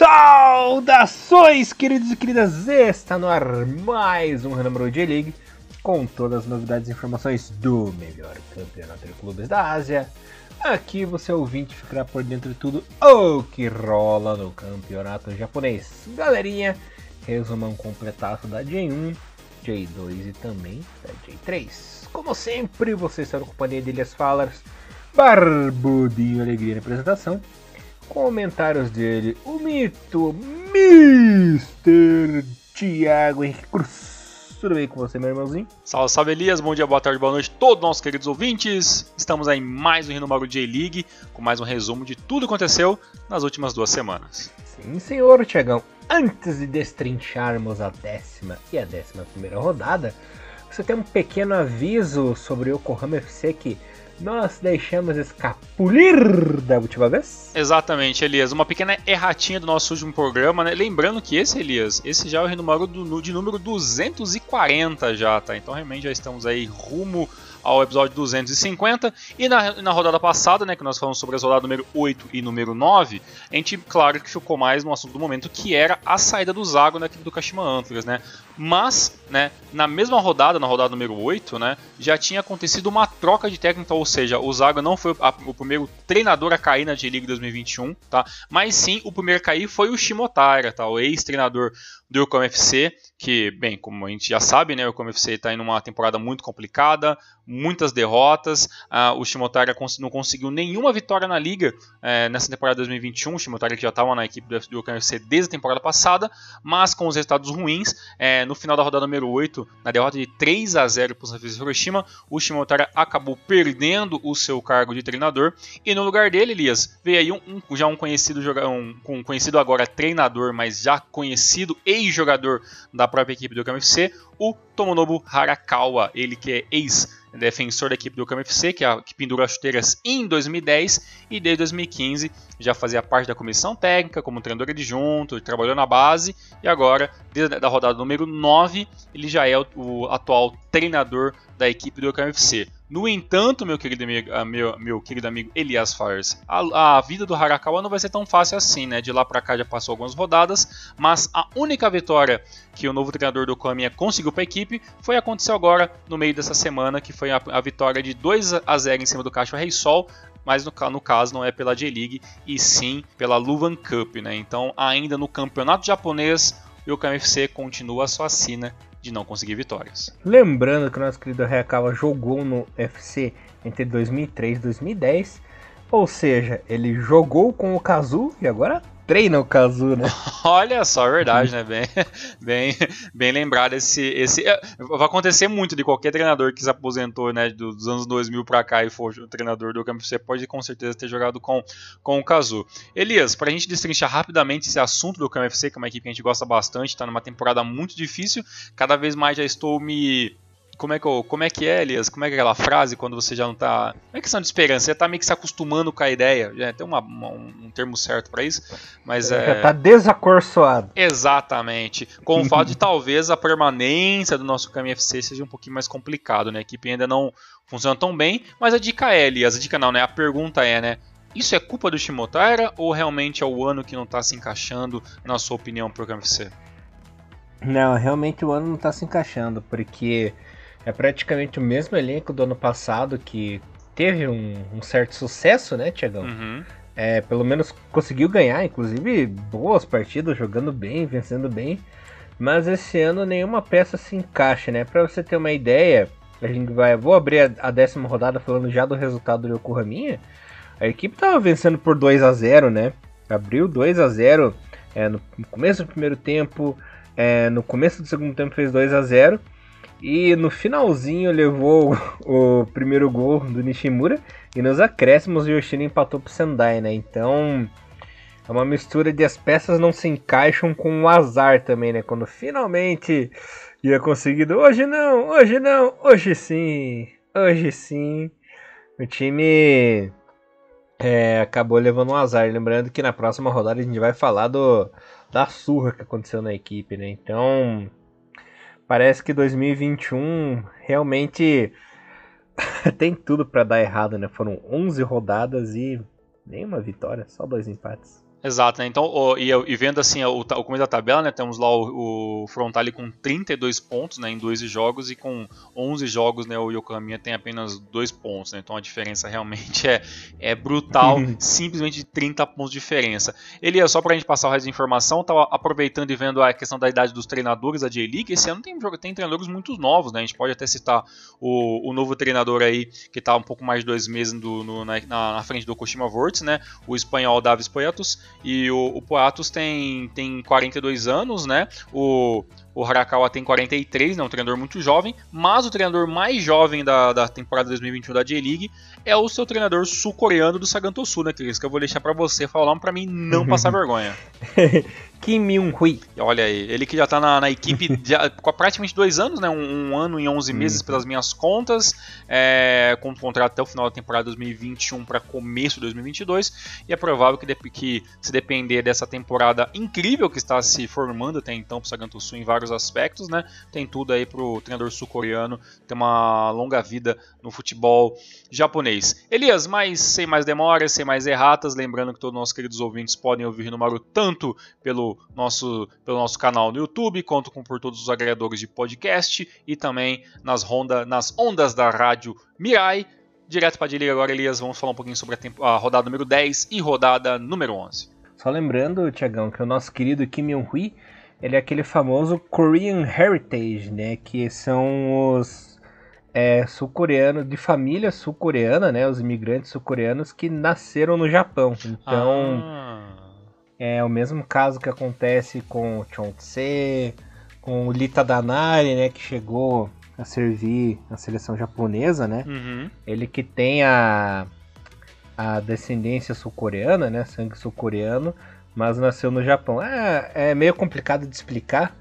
Saudações, queridos e queridas! Está no ar mais um Hanamaro J-League com todas as novidades e informações do melhor campeonato de clubes da Ásia. Aqui você ouvinte ficará por dentro de tudo o que rola no campeonato japonês. Galerinha, resumão completaço da J1, J2 e também da J3. Como sempre, você está na companhia de Elias Fallers, Barbudinho Alegria na apresentação Comentários dele, o mito Mr. Thiago Henrique Cruz. Tudo bem com você, meu irmãozinho? Salve, salve Elias, bom dia, boa tarde, boa noite a todos nossos queridos ouvintes. Estamos aí em mais um Renomaru J-League, com mais um resumo de tudo que aconteceu nas últimas duas semanas. Sim, senhor Tiagão. Antes de destrincharmos a décima e a décima primeira rodada, você tem um pequeno aviso sobre o Yokohama FC que nós deixamos escapulir da última vez? Exatamente, Elias. Uma pequena erratinha do nosso último programa, né? Lembrando que esse, Elias, esse já é o renúmero do, de número 240 já, tá? Então realmente já estamos aí rumo ao episódio 250. E na, na rodada passada, né, que nós falamos sobre as rodadas número 8 e número 9, a gente, claro, que ficou mais no assunto do momento, que era a saída do Zago da equipe do Kashima Antlers, né? Mas, né, na mesma rodada, na rodada número 8, né, já tinha acontecido uma troca de técnico, ou seja, o Zago não foi a, o primeiro treinador a cair na J-League 2021, tá? Mas sim, o primeiro a cair foi o Shimotara, tá? O ex-treinador do Yokohama FC, que, bem, como a gente já sabe, né, o Yokohama FC está em uma temporada muito complicada, muitas derrotas, uh, o Shimotara não conseguiu nenhuma vitória na liga uh, nessa temporada 2021, o Shimotara que já estava na equipe do Yokohama FC desde a temporada passada, mas com os resultados ruins, uh, no final da rodada número 8, na derrota de 3 a 0 para o San Hiroshima, o Shimotara acabou perdendo o seu cargo de treinador, e no lugar dele, Elias, veio aí um, um já um conhecido, um, um conhecido agora treinador, mas já conhecido ex-jogador da própria equipe do KMFC, o Tomonobu Harakawa, ele que é ex defensor da equipe do KMFC, que, é pendurou as chuteiras em 2010 e desde 2015 já fazia parte da comissão técnica, como treinador adjunto, trabalhou na base e agora, desde a rodada número 9, ele já é o, o atual treinador da equipe do KMFC. No entanto, meu querido amigo, ah, meu, meu querido amigo Elias Fires, a, a, vida do Harakawa não vai ser tão fácil assim, né? De lá para cá já passou algumas rodadas, mas a única vitória que o novo treinador do Kamiya conseguiu para a equipe foi acontecer agora no meio dessa semana, que foi a, a vitória de 2 a 0 em cima do Caixa Rei Sol, mas no, no, caso não é pela J-League e sim pela Luvan Cup, né? Então, ainda no campeonato japonês, o KMFC continua a sua sina de não conseguir vitórias. Lembrando que o nosso querido Reakawa jogou no FC entre 2003 e 2010, ou seja, ele jogou com o Kazu e agora treina o Kazu, né? Olha só, é verdade, né? Bem, bem, bem lembrado esse, esse. É, vai acontecer muito de qualquer treinador que se aposentou, né? Dos anos 2000 para cá e for treinador do campo, você pode com certeza ter jogado com, com o Kazu. Elias, para a gente destrinchar rapidamente esse assunto do KMFC, que é uma equipe que a gente gosta bastante, está numa temporada muito difícil, cada vez mais já estou me como é que, como é, que é, Elias? Como é que é aquela frase quando você já não tá. Não é questão de esperança, você tá meio que se acostumando com a ideia. Já tem uma, uma, um termo certo para isso, mas é. Tá desacorçoado. Exatamente. Com o fato de talvez a permanência do nosso caminho FC seja um pouquinho mais complicado, né? A equipe ainda não funciona tão bem, mas a dica é, Elias, a dica não, né? A pergunta é, né? Isso é culpa do Shimotara ou realmente é o ano que não está se encaixando, na sua opinião, para o KFC? Não, realmente o ano não está se encaixando, porque é praticamente o mesmo elenco do ano passado que teve um, um certo sucesso, né, Tiagão? Uhum. É, pelo menos conseguiu ganhar, inclusive boas partidas, jogando bem, vencendo bem. Mas esse ano nenhuma peça se encaixa, né? Para você ter uma ideia, a gente vai, vou abrir a, a, décima rodada falando já do resultado do Yokohama. A equipe tava vencendo por 2 a 0, né? Abriu 2 a 0 é, no começo do primeiro tempo, é, no começo do segundo tempo fez 2 a 0 e no finalzinho levou o primeiro gol do Nishimura. E nos acréscimos o Yoshida empatou pro Sendai, né? Então é uma mistura de as peças não se encaixam com o azar também, né? Quando finalmente ia conseguido. Hoje não, hoje não, hoje sim, hoje sim. O time é, acabou levando um azar. Lembrando que na próxima rodada a gente vai falar do, da surra que aconteceu na equipe, né? Então parece que 2021 realmente tem tudo para dar errado, né? Foram 11 rodadas e nenhuma vitória, só dois empates. Exato, né? Então, o, e, e, vendo assim o, o começo da tabela, né? Temos lá o, o Frontale com 32 pontos né, em 12 jogos e com 11 jogos, né? O Yokohama tem apenas 2 pontos, né? Então a diferença realmente é, é brutal, simplesmente de 30 pontos de diferença. Ele é só pra gente passar o resto de informação, tava aproveitando e vendo a questão da idade dos treinadores da J-League. Esse ano tem, tem treinadores muito novos, né? A gente pode até citar o, o novo treinador aí, que tá um pouco mais de dois meses do, no, na, na, frente do Koshima Vorts, né? O espanhol Davis Poetos e o, o Poatos tem, tem 42 anos, né? O, o Harakawa tem 43, né, um treinador muito jovem, mas o treinador mais jovem da, da temporada 2021 da J-League é o seu treinador sul-coreano do Sagantosu, né, Cris? Que eu vou deixar para você falar para mim não passar vergonha. Kim Myung-hui. Olha aí, ele que já tá na, na equipe há praticamente dois anos, né? Um, um ano e 11 meses uhum. pelas minhas contas, é, com contrato até o final da temporada 2021 para começo de 2022. E é provável que, que, se depender dessa temporada incrível que está se formando até então para o Sagantosu em vários aspectos, né? Tem tudo aí para o treinador sul-coreano ter uma longa vida no futebol japonês. Elias, mas sem mais demoras, sem mais erratas, lembrando que todos os nossos queridos ouvintes podem ouvir no Maru tanto pelo nosso, pelo nosso canal no YouTube, quanto com por todos os agregadores de podcast e também nas, ronda, nas ondas da rádio Mirai. Direto para a agora, Elias, vamos falar um pouquinho sobre a, tempo, a, rodada número 10 e rodada número 11. Só lembrando, Tiagão, que o nosso querido Kim Yong-hui, ele é aquele famoso Korean Heritage, né, que são os é, sul-coreanos, de família sul-coreana, né, os imigrantes sul-coreanos que nasceram no Japão. Então, ah. É o mesmo caso que acontece com o Chong-tse, com o Lita Danari, né, que chegou a servir a seleção japonesa, né? Uhum. Ele que tem a, a descendência sul-coreana, né, sangue sul-coreano, mas nasceu no Japão. É, é meio complicado de explicar,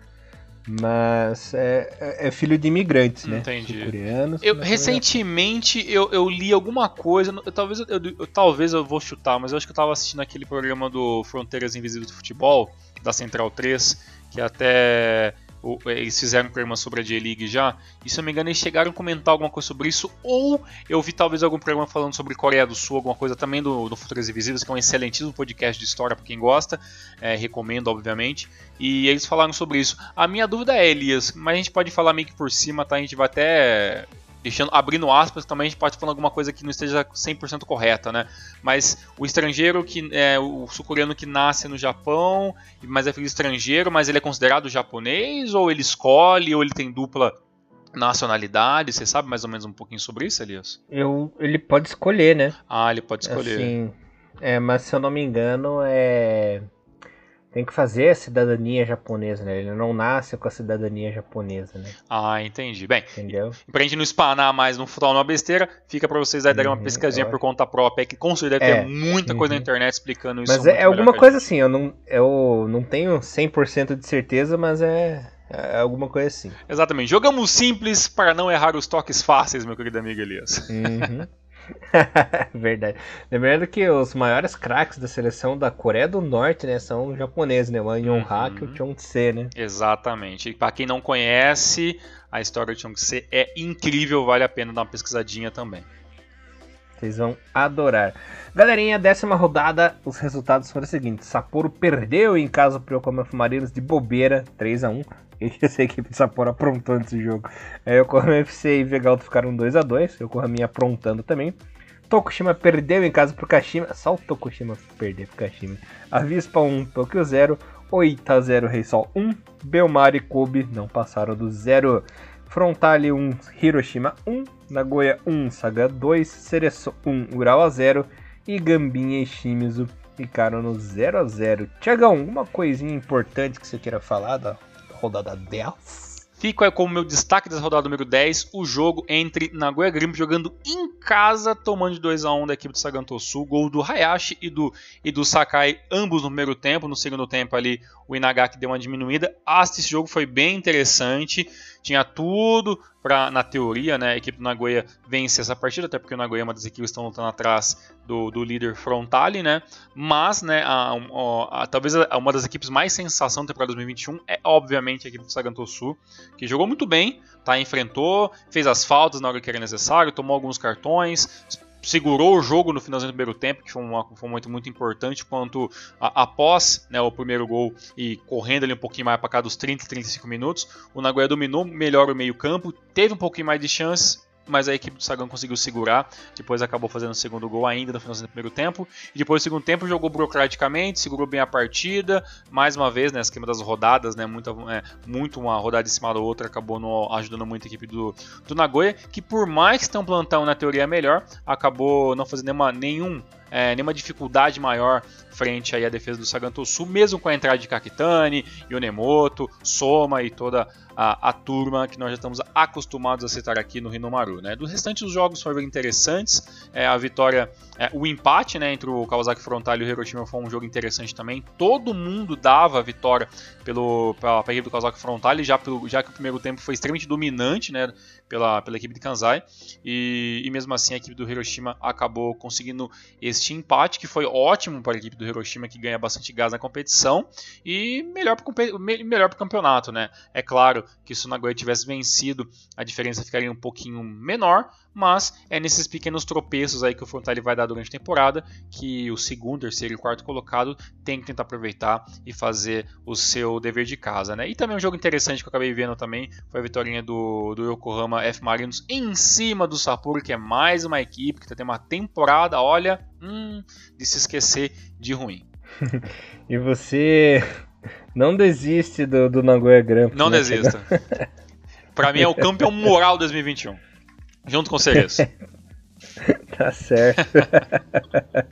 mas é, é, é filho de imigrantes, né? Entendi. Coreanos. Eu, recentemente eu, eu li alguma coisa, eu, talvez eu, eu, talvez eu vou chutar, mas eu acho que eu tava assistindo aquele programa do Fronteiras Invisíveis do Futebol, da Central 3, que até eles fizeram um programa sobre a J-League já, e se eu não me engano eles chegaram a comentar alguma coisa sobre isso, ou eu vi talvez algum programa falando sobre Coreia do Sul, alguma coisa também do, do Futuras Invisíveis, que é um excelentíssimo podcast de história para quem gosta, é, recomendo obviamente, e eles falaram sobre isso. A minha dúvida é, Elias, mas a gente pode falar meio que por cima, tá? A gente vai até deixando abrindo aspas, também a gente pode falar alguma coisa que não esteja 100% correta, né? Mas o estrangeiro que é o sul-coreano que nasce no Japão, mas é filho estrangeiro, mas ele é considerado japonês ou ele escolhe ou ele tem dupla nacionalidade? Você sabe mais ou menos um pouquinho sobre isso, Elias? Eu, ele pode escolher, né? Ah, ele pode escolher. Assim, é, mas se eu não me engano, é tem que fazer a cidadania japonesa, né? Ele não nasce com a cidadania japonesa, né? Ah, entendi. Bem, Entendeu? pra gente não espanar mais no futuro uma besteira, fica pra vocês aí darem uma uhum, pesquisinha por conta própria, que com certeza é, ter muita coisa uhum. na internet explicando isso. Mas é, é alguma coisa assim, eu não, eu não tenho 100% de certeza, mas é, é alguma coisa assim. Exatamente. Jogamos simples para não errar os toques fáceis, meu querido amigo Elias. Uhum. Verdade. Lembrando que os maiores craques da seleção da Coreia do Norte, né, são japoneses, né? O An Yong-hak uhum. e o Chong-se, né? Exatamente. E para quem não conhece, a história do Chong-se é incrível, vale a pena dar uma pesquisadinha também. Vocês vão adorar. Galerinha, décima rodada, os resultados foram os seguintes. Sapporo perdeu em casa pro Yokohama Marinos de bobeira, 3 a 1 essa equipe de Sapporo aprontando esse jogo. É, Yokohama FC e Vegalto ficaram 2 a 2 Yokohama aprontando também. Tokushima perdeu em casa pro Kashima. Só o Tokushima perdeu pro Kashima. Avispa 1, Tokyo 0. 8 a 0 Reisol 1. Belmar e Kobe não passaram do 0. Frontale 1, Hiroshima 1. Nagoya 1, Saga 2. Cereço 1, Urawa 0. E Gambinha e Shimizu ficaram no 0 a 0 Tiagão, alguma coisinha importante que você queira falar da rodada 10. Fico aí como meu destaque dessa rodada número 10, o jogo entre Nagoya Grampus jogando em casa, tomando de 2 a 1 da equipe do Sagantosu, gol do Hayashi e do, e do Sakai, ambos no primeiro tempo, no segundo tempo ali o Inagaki deu uma diminuída. Ah, esse jogo foi bem interessante, tinha tudo para, na teoria, né, a equipe do Nagoya vencer essa partida, até porque o Nagoya é uma das equipes que estão lutando atrás do, do líder Frontale, né, mas, né, a, a, a, talvez uma das equipes mais sensação da temporada 2021 é, obviamente, a equipe do Sagantosu, que jogou muito bem, tá, enfrentou, fez as faltas na hora que era necessário, tomou alguns cartões, segurou o jogo no finalzinho do primeiro tempo, que foi, uma, foi um momento muito importante, quanto a, após né, o primeiro gol e correndo ali um pouquinho mais para cá dos 30, 35 minutos, o Nagoya dominou melhor o meio campo, teve um pouquinho mais de chances, mas a equipe do Sagão conseguiu segurar. Depois acabou fazendo o segundo gol ainda no final do primeiro tempo. E depois do segundo tempo jogou burocraticamente, segurou bem a partida. Mais uma vez, né, esquema das rodadas, né, muito, é, muito uma rodada em cima da outra, acabou no, ajudando muito a equipe do, do Nagoya, que por mais que tenha um plantão na teoria melhor, acabou não fazendo nenhuma, nenhum é, nenhuma dificuldade maior frente aí à defesa do Saganto Sul, mesmo com a entrada de Kakitani, Yonemoto, Soma e toda a, a, turma que nós já estamos acostumados a citar aqui no Rinomaru. Né? Do restante dos jogos foram interessantes, é, a vitória, é, o empate né, entre o Kawasaki Frontal e o Hiroshima foi um jogo interessante também. Todo mundo dava a vitória pelo, pela, pela equipe do Kawasaki Frontal, já, já que o primeiro tempo foi extremamente dominante né, pela, pela equipe de Kansai, e, e mesmo assim a equipe do Hiroshima acabou conseguindo este empate, que foi ótimo para a equipe do Hiroshima, que ganha bastante gás na competição, e melhor para o melhor campeonato. Né? É claro que se o Nagoya tivesse vencido, a diferença ficaria um pouquinho menor, mas é nesses pequenos tropeços aí que o Frontale vai dar durante a temporada que o segundo, terceiro e quarto colocado tem que tentar aproveitar e fazer o seu dever de casa, né? E também um jogo interessante que eu acabei vendo também foi a vitória do, do Yokohama F Marinos em cima do Sapporo, que é mais uma equipe que está tendo uma temporada, olha, hum, de se esquecer de ruim. e você não desiste do, do Nagoya Grand Não né? desista. Para mim é o campeão moral 2021. Junto com o tá certo.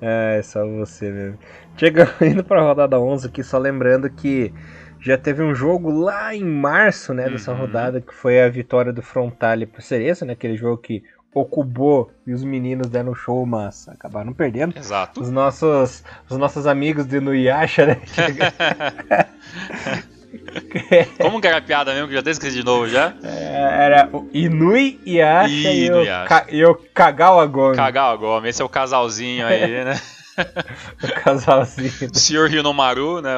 é, só você mesmo. Chegando indo pra rodada 11 aqui, só lembrando que já teve um jogo lá em março, né, dessa uhum. rodada, que foi a vitória do Frontale pro Cereço, né, aquele jogo que o Kubo e os meninos deram show, mas acabaram perdendo. Exato. Os nossos, os nossos amigos de Nuyasha, né? Como que era a piada mesmo, que já até esqueci de novo já? É, era o Inui Yasha e, e, o, Ka, e o Kagawa Gomi. Kagawa Gomi, esse é o casalzinho aí, né? o casalzinho. O senhor Hinomaru, né?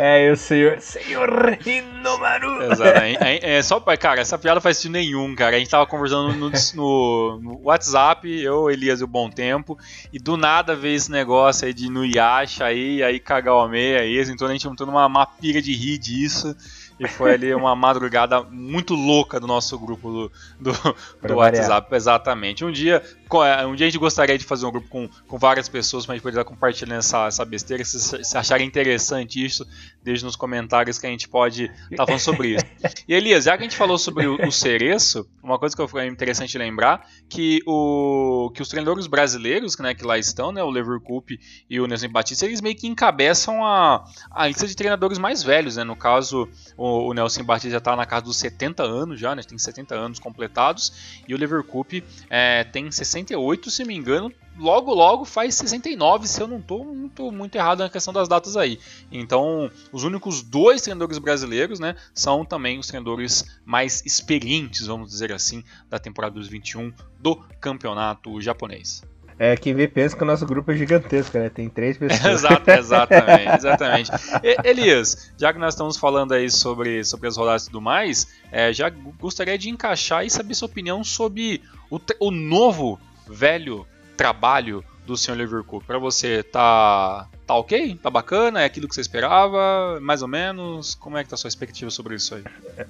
É, o senhor. Senhor Hinomaru! Exatamente. É, é, só, cara, essa piada faz sentido nenhum, cara. A gente tava conversando no, no, no, WhatsApp, eu, Elias e o Bom Tempo, e do nada veio esse negócio aí de Nuyasha aí, aí Kagawame aí, então a gente montou numa uma pilha de rir disso. E foi ali uma madrugada muito louca do nosso grupo do, do, do WhatsApp. Exatamente. Um dia, um dia a gente gostaria de fazer um grupo com, com várias pessoas para a gente poder estar compartilhando essa, essa besteira. Se, se acharem interessante isso, deixe nos comentários que a gente pode estar tá falando sobre isso. E Elias, já que a gente falou sobre o, o cereço, uma coisa que foi interessante lembrar que o que os treinadores brasileiros né, que lá estão, né, o Lever Cup e o Nelson Batista, eles meio que encabeçam a, a lista de treinadores mais velhos, né? No caso, o, o Nelson Batista já está na casa dos 70 anos já, né? Tem 70 anos completados e o Lever Cup é, tem 68, se me engano, logo logo faz 69, se eu não estou muito, muito errado na questão das datas aí. Então, os únicos dois treinadores brasileiros, né, são também os treinadores mais experientes, vamos dizer assim, da temporada dos 21 do campeonato japonês. É, quem vê pensa que o nosso grupo é gigantesco, né? Tem três pessoas. Exato, exatamente, exatamente. E, Elias, já que nós estamos falando aí sobre, sobre as rodadas e tudo mais, é, já gostaria de encaixar e saber sua opinião sobre o, o novo, velho trabalho do Sr. Liverpool? Para você, tá, tá ok? Tá bacana? É aquilo que você esperava? Mais ou menos? Como é que tá a sua expectativa sobre isso aí?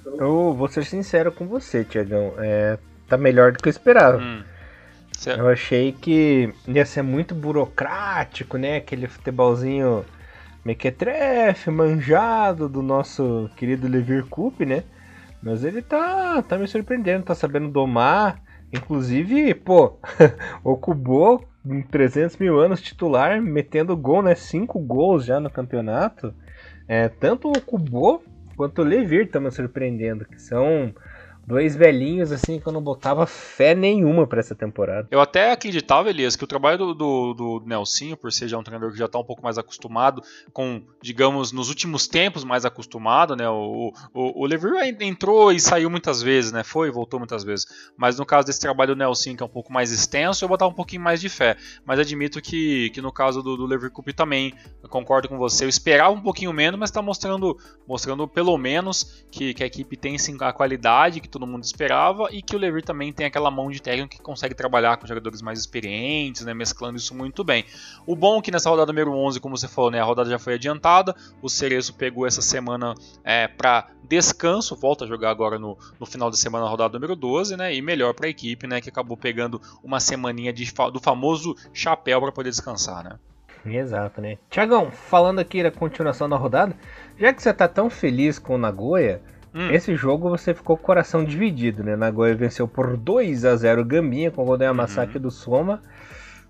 Eu vou ser sincero com você, Tiagão. É, tá melhor do que eu esperava. Hum. Eu achei que ia ser muito burocrático, né? Aquele futebolzinho mequetrefe, manjado do nosso querido Levir Coupe, né? Mas ele tá, tá me surpreendendo, tá sabendo domar Inclusive, pô, o Kubo, em 300 mil anos titular, metendo gol, né? Cinco gols já no campeonato. É, tanto o Kubo quanto o Levir estão me surpreendendo, que são dois velhinhos assim que eu não botava fé nenhuma para essa temporada. Eu até acreditava, Elias, que o trabalho do, do, do Nelsinho, por ser já um treinador que já está um pouco mais acostumado com, digamos, nos últimos tempos mais acostumado, né? O, o, o entrou e saiu muitas vezes, né? Foi e voltou muitas vezes. Mas no caso desse trabalho do Nelsinho, que é um pouco mais extenso, eu botava um pouquinho mais de fé. Mas admito que, que no caso do, do Levir Cup também, concordo com você. Eu esperava um pouquinho menos, mas está mostrando, mostrando pelo menos que, que a equipe tem sim a qualidade, que todo mundo esperava e que o Levir também tem aquela mão de técnico que consegue trabalhar com jogadores mais experientes, né, mesclando isso muito bem. O bom é que nessa rodada número 11, como você falou, né, a rodada já foi adiantada, o Cerezo pegou essa semana é, para descanso, volta a jogar agora no, no final de semana, na rodada número 12, né, e melhor para a equipe, né, que acabou pegando uma semaninha de, do famoso chapéu para poder descansar, né. Exato, né? Tiagão, falando aqui da continuação da rodada, já que você tá tão feliz com o Nagoya, hum. esse jogo você ficou com o coração dividido, né? Nagoya venceu por 2 a 0 Gambinha com o da Yamasaki uhum. do Soma.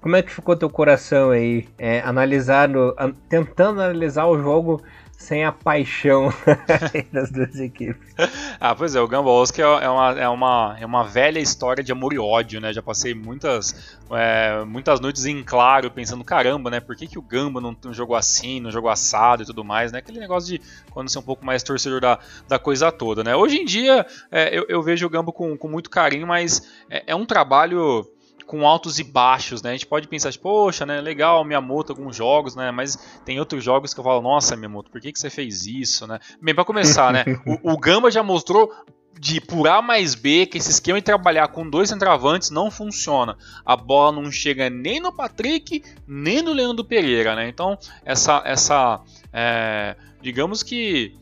Como é que ficou teu coração aí, é, analisando, tentando analisar o jogo sem a paixão das duas equipes. Ah, pois é, o Gumball Oscar é uma, é, uma, é uma velha história de amor e ódio, né? Já passei muitas, é, muitas noites em claro pensando, caramba, né? Por que, que o Gamba não, não jogou assim, não jogou assado e tudo mais, né? Aquele negócio de quando ser um pouco mais torcedor da, da coisa toda, né? Hoje em dia é, eu, eu, vejo o Gamba com, com muito carinho, mas é, é um trabalho com altos e baixos, né? A gente pode pensar, tipo, poxa, né, legal, Miyamoto, alguns jogos, né? Mas tem outros jogos que eu falo, nossa, Miyamoto, por que, que você fez isso, né? Bem, para começar, né? O, o Gamba já mostrou de por A mais B que esse esquema de trabalhar com dois centravantes não funciona. A bola não chega nem no Patrick, nem no Leandro Pereira, né? Então, essa, essa é, digamos que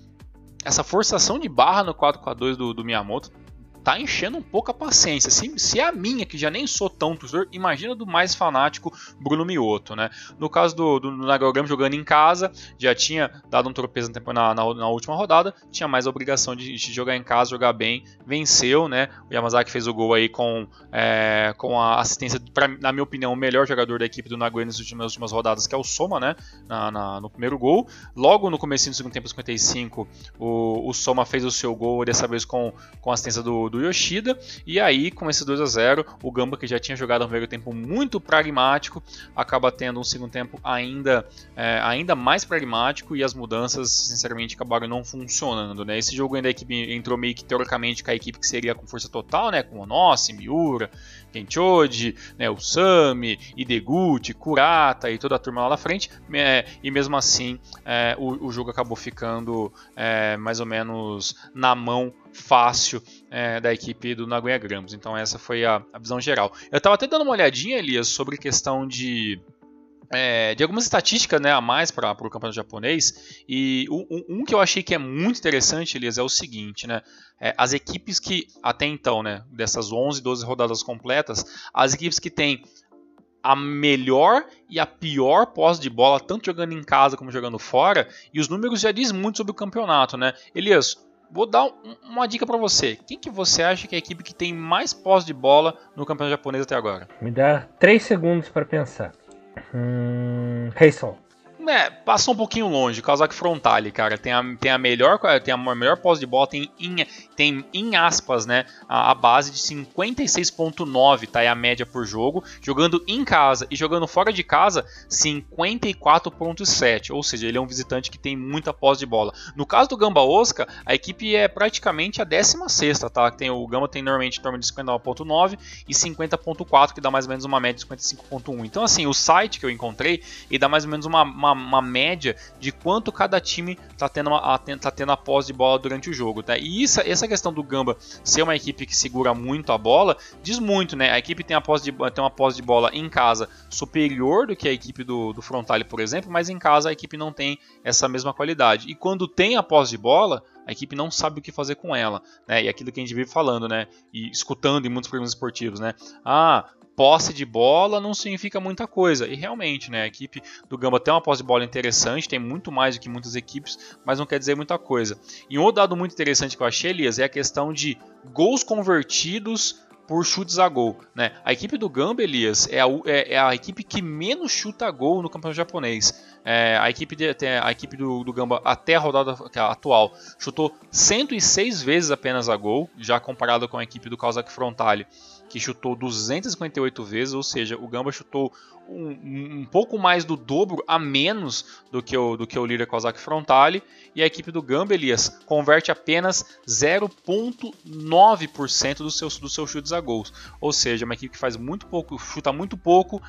essa forçação de barra no 4-4-2 do, do Miyamoto tá enchendo um pouco a paciência. Se, se é a minha, que já nem sou tão torcedor, imagina do mais fanático Bruno Mioto, né? No caso do, do Nagorama jogando em casa, já tinha dado um tropeço na, na, na, última rodada, tinha mais a obrigação de, de, jogar em casa, jogar bem, venceu, né? O Yamazaki fez o gol aí com, é, com a assistência, pra, na minha opinião, o melhor jogador da equipe do Nagoya nas últimas, últimas rodadas, que é o Soma, né? Na, no primeiro gol. Logo no começo do segundo tempo, 55, o, o Soma fez o seu gol, dessa vez com, com a assistência do do Yoshida. E aí, com esse 2 a 0 o Gamba, que já tinha jogado um primeiro tempo muito pragmático, acaba tendo um segundo tempo ainda, é, ainda mais pragmático e as mudanças, sinceramente, acabaram não funcionando. Né? Esse jogo ainda a equipe entrou meio que teoricamente com a equipe que seria com força total, né? com Onossi, Miura, Kenchoji, né, o Sami, Ideguchi, Kurata e toda a turma lá na frente, é, e mesmo assim é, o, o, jogo acabou ficando é, mais ou menos na mão fácil é, da equipe do Nagoya Grampus. Então essa foi a, a visão geral. Eu estava até dando uma olhadinha, Elias, sobre questão de é, de algumas estatísticas né, a mais para o campeonato japonês. E um, um, que eu achei que é muito interessante, Elias, é o seguinte: né, é, as equipes que, até então, né, dessas 11, 12 rodadas completas, as equipes que têm a melhor e a pior posse de bola, tanto jogando em casa como jogando fora, e os números já dizem muito sobre o campeonato. Né? Elias, vou dar um, uma dica para você. Quem que você acha que é a equipe que tem mais posse de bola no campeonato japonês até agora? Me dá 3 segundos para pensar. Hum, Heisol. É, passou um pouquinho longe. Kawasaki Frontale, cara, tem a, tem a melhor tem a melhor posse de bola, tem em, tem em aspas, né, a, a base de 56.9, tá? É a média por jogo, jogando em casa e jogando fora de casa 54.7, ou seja, ele é um visitante que tem muita posse de bola. No caso do Gamba Osaka, a equipe é praticamente a 16 tá? Tem o Gamba tem normalmente em torno de 59.9 e 50.4, que dá mais ou menos uma média de 55.1. Então assim, o site que eu encontrei, ele dá mais ou menos uma, uma uma, uma média de quanto cada time está tendo, uma, tá tendo a posse de bola durante o jogo. Tá? E isso, essa questão do Gamba ser uma equipe que segura muito a bola diz muito, né? A equipe tem, a posse de, tem uma posse de bola em casa superior do que a equipe do, do Frontale, por exemplo, mas em casa a equipe não tem essa mesma qualidade. E quando tem a posse de bola, a equipe não sabe o que fazer com ela, né? E aquilo que a gente vive falando, né? E escutando em muitos programas esportivos, né? Ah, posse de bola não significa muita coisa. E realmente, né, a equipe do Gamba tem uma posse de bola interessante, tem muito mais do que muitas equipes, mas não quer dizer muita coisa. E um outro dado muito interessante que eu achei, Elias, é a questão de gols convertidos por chutes a gol. Né? A equipe do Gamba, Elias, é a, é, é a equipe que menos chuta gol no campeonato japonês. É, a equipe, de, a equipe do, do, Gamba, até a rodada é atual, chutou 106 vezes apenas a gol, já comparado com a equipe do Kawasaki Frontale que chutou 258 vezes, ou seja, o Gamba chutou um, um, pouco mais do dobro a menos do que o, do que o líder Kawasaki Frontale, e a equipe do Gamba, Elias, converte apenas 0,9% dos seus, dos seus chutes a gols. Ou seja, uma equipe que faz muito pouco, chuta muito pouco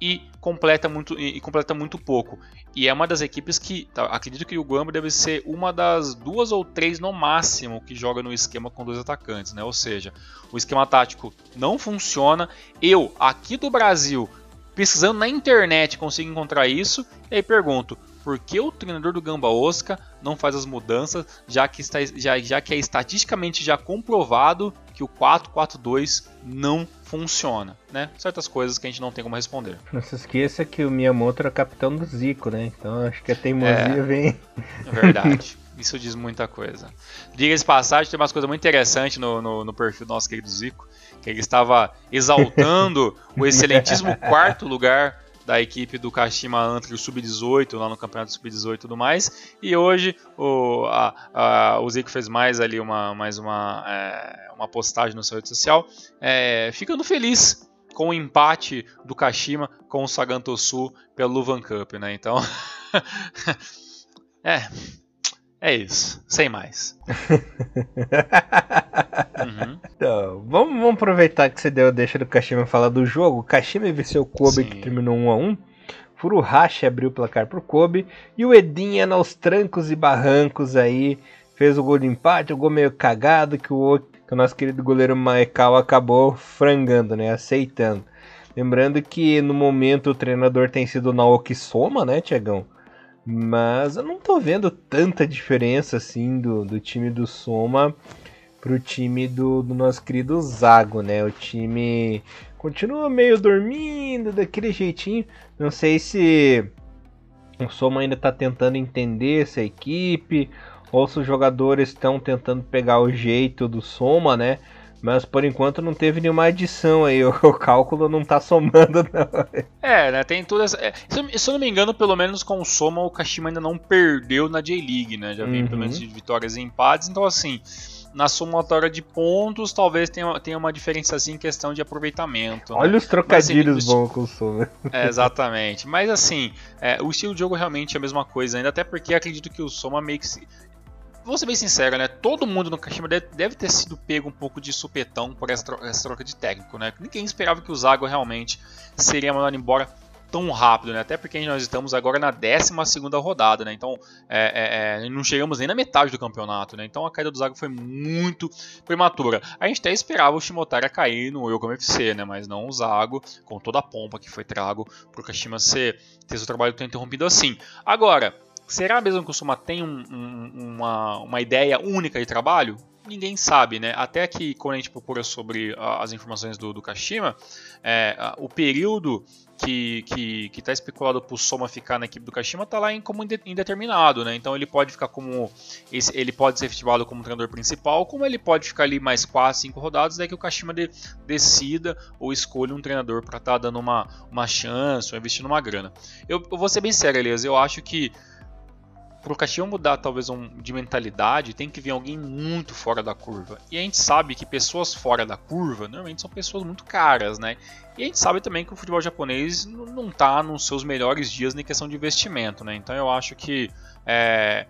e completa muito e, completa muito pouco. E é uma das equipes que tá, acredito que o Gamba deve ser uma das duas ou três no máximo que joga no esquema com dois atacantes, né? Ou seja, o esquema tático não funciona. Eu aqui do Brasil pesquisando na internet consigo encontrar isso e aí pergunto por que o treinador do Gamba Osaka não faz as mudanças, já que, está, já, já que é estatisticamente já comprovado que o 4-4-2 não funciona, né? Certas coisas que a gente não tem como responder. Não se esqueça que o Miyamoto era capitão do Zico, né? Então acho que a teimosia é, vem. É verdade. Isso diz muita coisa. Diga-se passagem, tem umas coisas muito interessantes no, no, no, perfil do nosso querido Zico, que ele estava exaltando o excelentíssimo quarto lugar da equipe do Kashima Antri, o Sub-18, lá no Campeonato Sub-18 e tudo mais. E hoje o, a, a, o Zico fez mais ali uma, mais uma, é, uma postagem no seu rede social, é, ficando feliz com o empate do Kashima com o Sagantosu pelo Luvan Cup, né? Então, é, é isso, sem mais. uhum. Então, vamos, vamos, aproveitar que você deu deixa do Kashima falar do jogo. Kashima venceu o Kobe Sim. que terminou 1 a 1 Furuhashi abriu o placar pro Kobe. E o Edinha nos trancos e barrancos aí fez o gol de empate, o gol meio cagado que o, que o nosso querido goleiro Maekawa acabou frangando, né? Aceitando. Lembrando que no momento o treinador tem sido Naoki Soma, né, Tiagão? Mas eu não tô vendo tanta diferença assim do, do time do Soma pro time do, do nosso querido Zago, né? O time continua meio dormindo daquele jeitinho. Não sei se o Soma ainda tá tentando entender essa equipe ou se os jogadores estão tentando pegar o jeito do Soma, né? Mas por enquanto não teve nenhuma adição aí, o, cálculo não tá somando, não. É, né? Tem todas. É, se, se, eu não me engano, pelo menos com o Soma, o Kashima ainda não perdeu na J-League, né? Já vem uhum. pelo menos de vitórias e empates, então assim. Na somatória de pontos, talvez tenha, tenha uma diferença assim em questão de aproveitamento. Né? Olha né? os trocadilhos Mas, assim, bons com o Soma. É, exatamente. Mas assim, é, o estilo de jogo realmente é a mesma coisa ainda, até porque acredito que o Soma meio que vou ser bem sincero, né? Todo mundo no Kashima deve ter sido pego um pouco de supetão por essa troca, essa troca de técnico, né? Ninguém esperava que o Zago realmente seria mandado embora tão rápido, né? Até porque nós estamos agora na 12 rodada, né? Então é, é, é, não chegamos nem na metade do campeonato, né? Então a caída do Zago foi muito prematura. A gente até esperava o Shimotara cair no Yokohama FC, né? Mas não o Zago, com toda a pompa que foi trago para o Kashima ser, ter seu trabalho tão interrompido assim. Agora, Será mesmo que o Suma tem um, um, uma, uma ideia única de trabalho? Ninguém sabe, né? Até que quando a gente procura sobre as informações do, do Kashima, é, o período que que está especulado para o Soma ficar na equipe do Kashima está lá em como indeterminado, né? Então ele pode ficar como ele pode ser efetivado como treinador principal, como ele pode ficar ali mais 4, 5 rodadas, daí que o Kashima de, decida ou escolha um treinador para estar tá dando uma, uma chance ou investindo uma grana. Eu, eu vou ser bem sério, Elias, eu acho que para o Caxias mudar talvez um, de mentalidade, tem que vir alguém muito fora da curva. E a gente sabe que pessoas fora da curva normalmente são pessoas muito caras, né? E a gente sabe também que o futebol japonês não está nos seus melhores dias na questão de investimento, né? Então eu acho que é,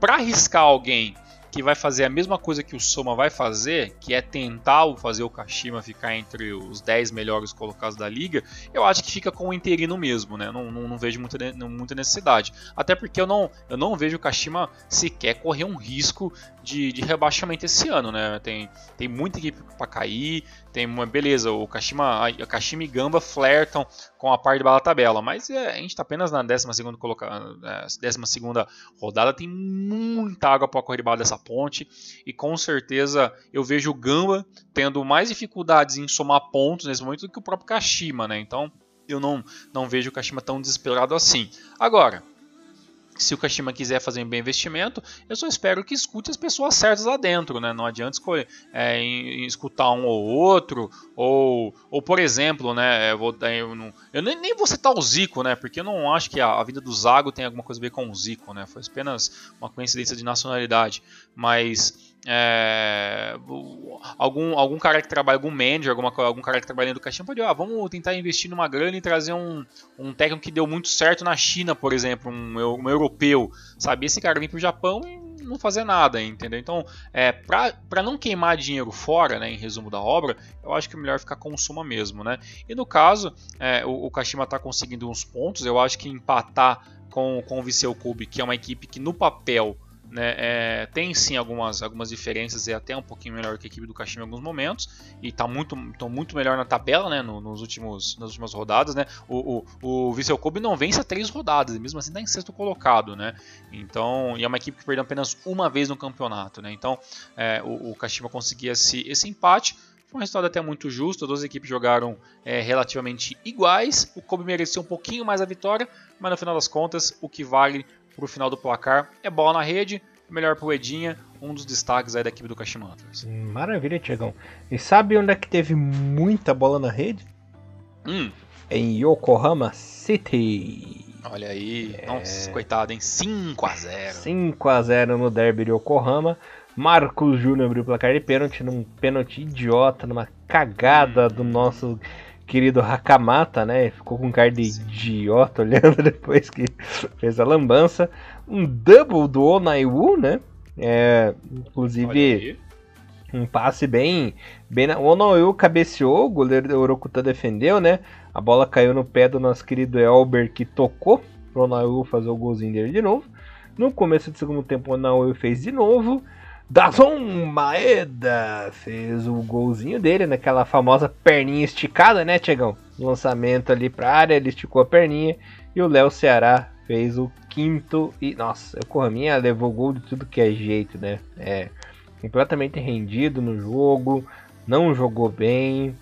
para arriscar alguém que vai fazer a mesma coisa que o Soma vai fazer, que é tentar fazer o Kashima ficar entre os 10 melhores colocados da liga, eu acho que fica com o interino mesmo, né? Não, não, não vejo muita, muita necessidade. Até porque eu não, eu não vejo o Kashima sequer correr um risco de, de rebaixamento esse ano, né? Tem, tem muita equipe para cair, tem uma beleza, o Kashima, a Kashima e Gamba flertam com a parte de bala tabela, mas é, a gente está apenas na 12 segunda coloca, 12 segunda rodada, tem muita água para correr debaixo dessa ponte e com certeza eu vejo o Gamba tendo mais dificuldades em somar pontos nesse momento do que o próprio Kashima, né? Então eu não, não vejo o Kashima tão desesperado assim. Agora, se o Kashima quiser fazer um bem investimento, eu só espero que escute as pessoas certas lá dentro, né? Não adianta escolher, é, em, em escutar um ou outro, ou, ou por exemplo, né? Eu, vou, eu, não, eu nem, nem vou citar o Zico, né? Porque eu não acho que a, a vida do Zago tem alguma coisa a ver com o Zico, né? Foi apenas uma coincidência de nacionalidade, mas é, algum, algum cara que trabalha, algum manager, alguma, algum cara que trabalha no caixinha pode, ah, vamos tentar investir numa grana e trazer um, um técnico que deu muito certo na China, por exemplo, um, um europeu, sabe? Esse cara vem pro Japão e não fazer nada, entendeu? Então, é, para não queimar dinheiro fora, né, em resumo da obra, eu acho que é melhor ficar com Suma mesmo, né? E no caso, é, o, o Kashima está conseguindo uns pontos, eu acho que empatar com, com o Viseu Kobe, que é uma equipe que no papel né, é, tem sim algumas, algumas diferenças, é até um pouquinho melhor que a equipe do Kashima em alguns momentos, e está muito, tão muito melhor na tabela né, no, nos últimos, nas últimas rodadas. Né. O, o, o Vissel Kobe não vence há três rodadas, mesmo assim está em sexto colocado. Né. Então, e é uma equipe que perdeu apenas uma vez no campeonato. Né. Então, é, o, o Kashima conseguia esse, esse empate. Foi um resultado até muito justo, as duas equipes jogaram é, relativamente iguais. O Kobe mereceu um pouquinho mais a vitória, mas no final das contas, o que vale para o final do placar. É bola na rede, melhor pro Edinha, um dos destaques aí da equipe do Kashima Antlers. Maravilha, Tiagão. E sabe onde é que teve muita bola na rede? Hum. Em Yokohama City. Olha aí, é... nossa, coitado, hein? 5x0. 5x0 no derby de Yokohama. Marcos Júnior abriu o placar de pênalti num pênalti idiota, numa cagada do nosso querido Hakamata, né? Ficou com cara de idiota olhando depois que fez a lambança. Um double do Onaiwu, né? É, inclusive um passe bem. bem na... O Onaiwu cabeceou, o goleiro Orokuta defendeu, né? A bola caiu no pé do nosso querido Elber que tocou pro Onaiwu fazer o golzinho dele de novo. No começo do segundo tempo, o Onaiwu fez de novo. Dazon Maeda fez o golzinho dele naquela famosa perninha esticada, né, Tiagão? Lançamento ali pra área, ele esticou a perninha e o Léo Ceará fez o quinto e nossa, o Corraminha levou gol de tudo que é jeito, né? É completamente rendido no jogo, não jogou bem.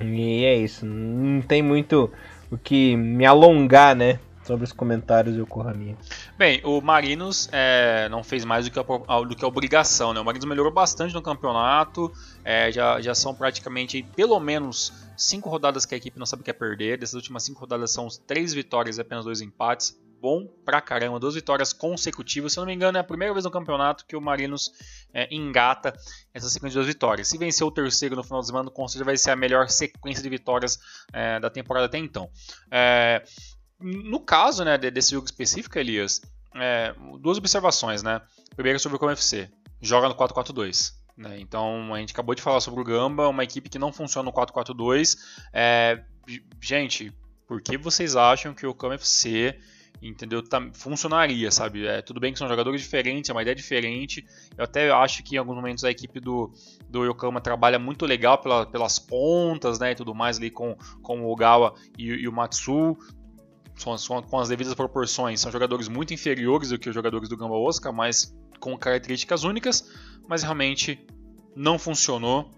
E é isso, não tem muito o que me alongar, né? Sobre os comentários e o Corraminha. Bem, o Marinos é, não fez mais do que, a, do que a obrigação, né? O Marinos melhorou bastante no campeonato, é, já, já são praticamente pelo menos cinco rodadas que a equipe não sabe o que é perder. Dessas últimas cinco rodadas são três vitórias e apenas dois empates. Bom pra caramba, duas vitórias consecutivas. Se eu não me engano, é a primeira vez no campeonato que o Marinos é, engata essa sequência de duas vitórias. Se vencer o terceiro no final de semana, com certeza vai ser a melhor sequência de vitórias é, da temporada até então. É, no caso né, desse jogo específico, Elias, é, duas observações, né? Primeiro sobre o ComFC. Joga no 4-4-2. Né? Então, a gente acabou de falar sobre o Gamba, uma equipe que não funciona no 4-4-2. É, gente, por que vocês acham que o ComFC entendeu? Tá, funcionaria, sabe? É, tudo bem que são jogadores diferentes, é uma ideia diferente. Eu até acho que em alguns momentos a equipe do, do Yokohama trabalha muito legal pela, pelas pontas, né? E tudo mais ali com, com o Ogawa e, e o Matsu com as devidas proporções, são jogadores muito inferiores do que os jogadores do Gamba Osaka, mas com características únicas, mas realmente não funcionou.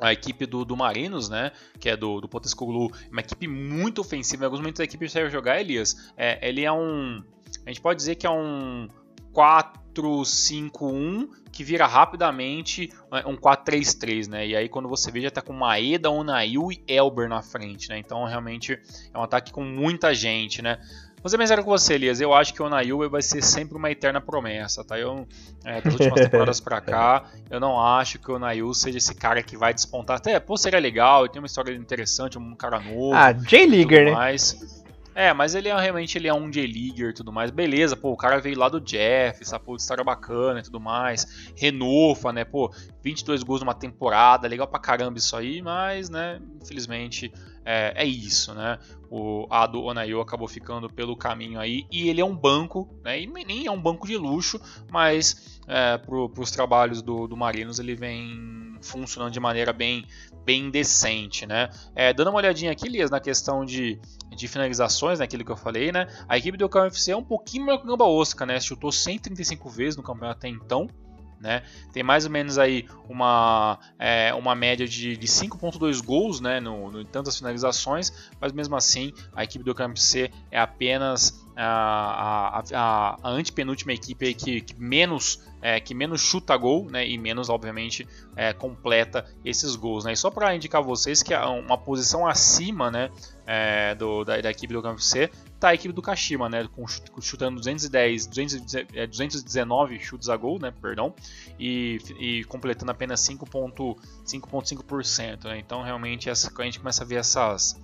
A equipe do, do Marinos, né, que é do, do Potescoglu, uma equipe muito ofensiva. Em alguns momentos a equipe saiu jogar, Elias, é, ele é um. A gente pode dizer que é um 4-5-1 que vira rapidamente é, um 4-3-3, né? E aí quando você vê já tá com Maeda, Onail e Elber na frente, né? Então realmente é um ataque com muita gente, né? Vou ser bem sério com você, Elias. Eu acho que o Onail vai ser sempre uma eterna promessa, tá? Eu, é, das últimas temporadas pra cá, eu não acho que o Onail seja esse cara que vai despontar. Até, pô, seria legal, tem uma história interessante, um cara novo. Ah, J-Leaguer, né? Mais. É, mas ele é realmente ele é um J-Leaguer e tudo mais. Beleza, pô, o cara veio lá do Jeff, essa pô, história bacana e tudo mais. Renofa, né, pô, 22 gols numa temporada, legal pra caramba isso aí, mas, né, infelizmente é, é isso, né. O Ado Onayo acabou ficando pelo caminho aí e ele é um banco, né, e nem é um banco de luxo, mas é, pro, pros trabalhos do, do Marinos ele vem funcionando de maneira bem, bem decente, né. É, dando uma olhadinha aqui, Lias, na questão de de finalizações, né, aquilo que eu falei, né? A equipe do KFC é um pouquinho melhor que o Gamba Osaka, né? Chutou 135 vezes no campeonato até então. Né? Tem mais ou menos aí uma, é, uma média de, de 5.2 gols né, no, no, em tantas finalizações, mas mesmo assim a equipe do KMC é apenas a, a, a, antepenúltima equipe que, que menos é, que menos chuta gol né, e menos, obviamente, é, completa esses gols. Né? E só para indicar vocês que uma posição acima né, é, do, da, da, equipe do UFC está a equipe do Kashima, né, com, chutando 210, 219 chutes a gol, né, perdão, e, e completando apenas 5,5%. Né? Então, realmente, essa, a gente começa a ver essas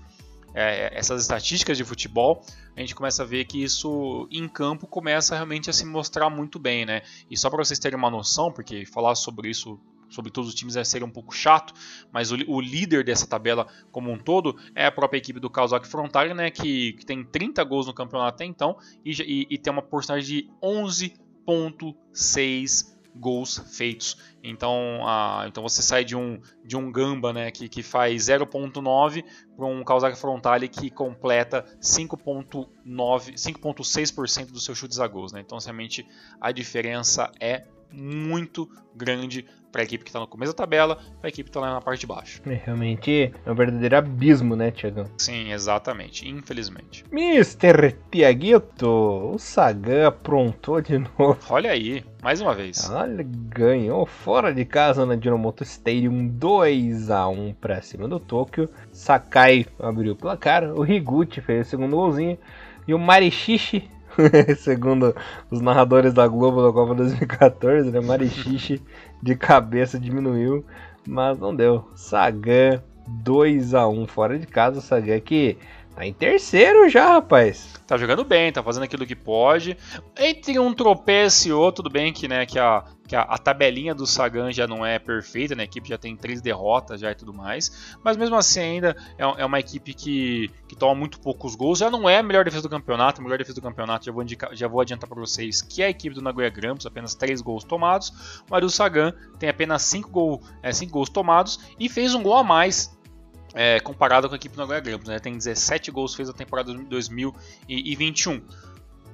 é, essas estatísticas de futebol, a gente começa a ver que isso em campo começa realmente a se mostrar muito bem, né? E só para vocês terem uma noção, porque falar sobre isso sobre todos os times vai ser um pouco chato, mas o, o, líder dessa tabela como um todo é a própria equipe do Kawasaki Frontale, né, que, que, tem 30 gols no campeonato até então e, e, e tem uma porcentagem de 11.6 gols feitos. Então, então você sai de um, de um Gamba né, que, que faz 0.9 para um Kawasaki Frontale que completa 5.6% dos seus chutes a gols. Né? Então, realmente, a diferença é muito grande para a equipe que está no começo da tabela, para a equipe que está lá na parte de baixo. É realmente é um verdadeiro abismo, né, Tiagão? Sim, exatamente, infelizmente. Mr. Tiaguito, o Sagan aprontou de novo. Olha aí, mais uma vez. Olha, ganhou fora de casa na Dinomoto Stadium 2 a 1 para cima do Tóquio. Sakai abriu o placar, o Higuchi fez o segundo golzinho e o Marishishi segundo os narradores da Globo da Copa 2014, né? Marichiche de cabeça diminuiu, mas não deu. Sagan 2 a 1 fora de casa, Sagan que Tá em terceiro já, rapaz. Tá jogando bem, tá fazendo aquilo que pode. Entre um tropeço e outro, tudo bem que, né, que, a, que a, a, tabelinha do Sagan já não é perfeita, né? A equipe já tem três derrotas já e tudo mais. Mas mesmo assim ainda é, é uma equipe que, que toma muito poucos gols. Já não é a melhor defesa do campeonato. A melhor defesa do campeonato, já vou, indicar, já vou adiantar para vocês, que é a equipe do Nagoya Grampus, apenas três gols tomados. Mas o Sagan tem apenas cinco, gol, é, cinco gols tomados e fez um gol a mais é, comparado com a equipe do Nagoya Grampus. Né? Tem 17 gols feitos na temporada 2021.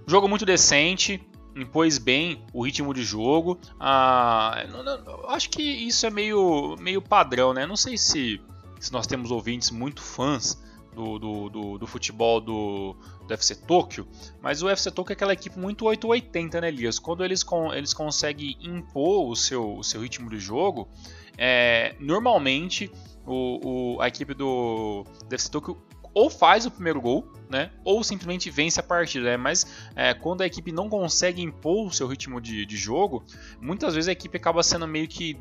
Jogo muito decente, impôs bem o ritmo de jogo. Ah, não, não, acho que isso é meio, meio padrão, né? Não sei se, se nós temos ouvintes muito fãs do, do, do, do futebol do, do FC Tóquio, mas o FC Tóquio é aquela equipe muito 880, né, Elias? Quando eles, com, eles conseguem impor o seu, o seu ritmo de jogo, é, normalmente o, o, a equipe do FC Tokyo ou faz o primeiro gol, né? Ou simplesmente vence a partida. Né? Mas é, quando a equipe não consegue impor o seu ritmo de, de jogo, muitas vezes a equipe acaba sendo meio que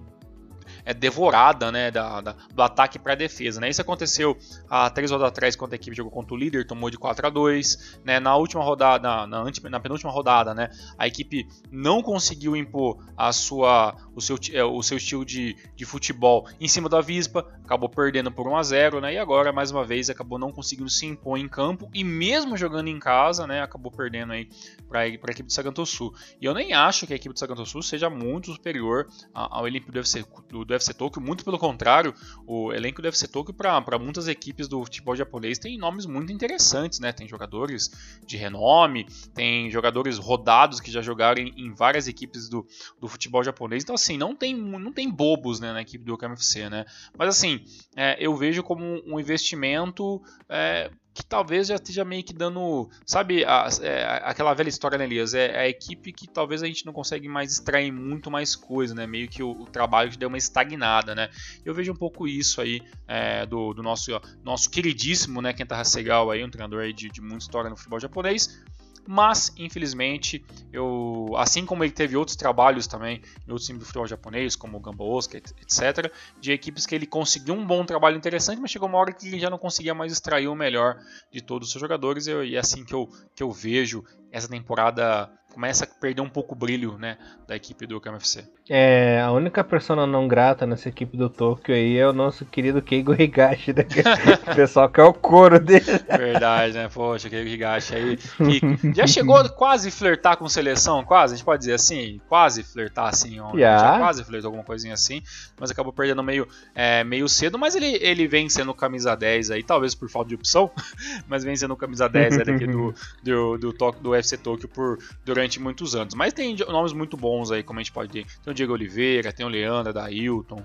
é, devorada né, da, da do ataque para a defesa. Né? Isso aconteceu há três rodadas atrás, quando a equipe jogou contra o líder, tomou de 4 a 2 né? Na última rodada, na, na, penúltima rodada, né, a equipe não conseguiu impor a sua, o, seu, é, o seu estilo de, de futebol em cima da Vispa, acabou perdendo por 1 a 0 né? e agora, mais uma vez, acabou não conseguindo se impor em campo e mesmo jogando em casa, né, acabou perdendo aí para a equipe do Saganto Sul. E eu nem acho que a equipe do Saganto Sul seja muito superior ao Olímpico do do, do FC Tokyo, muito pelo contrário, o elenco do FC Tokyo para muitas equipes do futebol japonês tem nomes muito interessantes, né? Tem jogadores de renome, tem jogadores rodados que já jogaram em, várias equipes do, do futebol japonês. Então, assim, não tem, não tem bobos né, na equipe do KMFC, né? Mas, assim, é, eu vejo como um investimento é, que talvez já esteja meio que dando. Sabe, a, é, aquela velha história, né, Elias? É, a equipe que talvez a gente não consegue mais extrair muito mais coisa, né? Meio que o, o trabalho deu uma estagnada, né? Eu vejo um pouco isso aí é, do, do, nosso, nosso queridíssimo, né, Kenta Hasegawa aí, um treinador aí de, de muita história no futebol japonês mas infelizmente eu assim como ele teve outros trabalhos também em outros times do futebol japonês como o Gamba Osaka etc de equipes que ele conseguiu um bom trabalho interessante mas chegou uma hora que ele já não conseguia mais extrair o melhor de todos os seus jogadores e é assim que eu, que eu vejo essa temporada começa a perder um pouco o brilho né, da equipe do KMFC. É, a única pessoa não grata nessa equipe do Tokyo aí é o nosso querido Keigo Higashi, né? o pessoal que é o couro dele. Verdade, né? Poxa, Keigo Higashi aí, que já chegou a quase flertar com seleção, quase, a gente pode dizer assim, quase flertar assim, ó, yeah. já quase flertou alguma coisinha assim, mas acabou perdendo meio, é, meio cedo, mas ele, ele vem sendo camisa 10 aí, talvez por falta de opção, mas vem sendo camisa 10 aí daqui do, do, do, do, do UFC Tokyo por, durante muitos anos. Mas tem nomes muito bons aí, como a gente pode ter. Tem o Diego Oliveira, tem o Leandro da Hilton.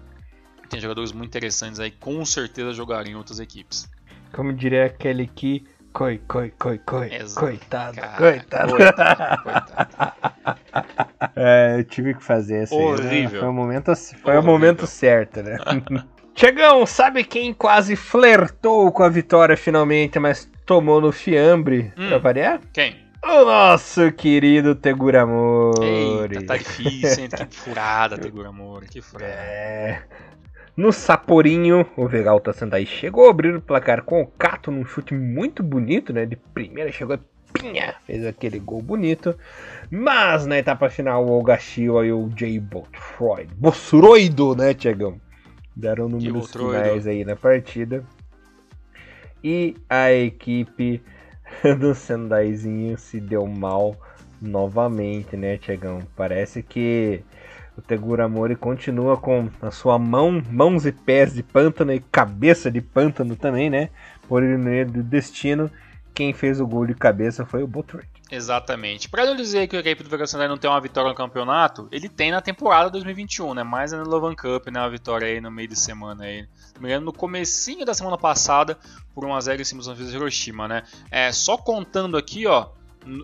Tem jogadores muito interessantes aí, com certeza jogariam em outras equipes. Como diria aquele que. Coi, coi, coi, coi. Coitado, Cara, coitado. coitado. coitado. é, eu tive que fazer isso Horrível. Aí, né? Foi o momento, foi o momento certo, né? Chegão, sabe quem quase flertou com a vitória finalmente, mas tomou no fiambre hum, pra variar? Quem? O nosso querido Teguramori. Eita, tá difícil, hein? Que furada, Teguramori, que furada. É. No Saporinho, o Vegalta Sendai chegou a abrir o placar com o Cato num chute muito bonito, né? De primeira chegou pinha, fez aquele gol bonito. Mas na etapa final, o Ogashio e o Jay Botroid, Bossuroido, né, Tiagão? Deram números finais aí na partida. E a equipe do Sendaizinho se deu mal novamente, né, Tiagão? Parece que o Tegura Mori continua com a sua mão, mãos e pés de pântano e cabeça de pântano também, né? Por ironia do destino, quem fez o gol de cabeça foi o Botrick. Exatamente. Para não dizer que a equipe do Vega Sandai não tem uma vitória no campeonato, ele tem na temporada 2021, né? Mais na Lovan Cup, né? Uma vitória aí no meio de semana aí. Me engano, no comecinho da semana passada, por 1x0 em cima dos Hiroshima, né? É, só contando aqui, ó,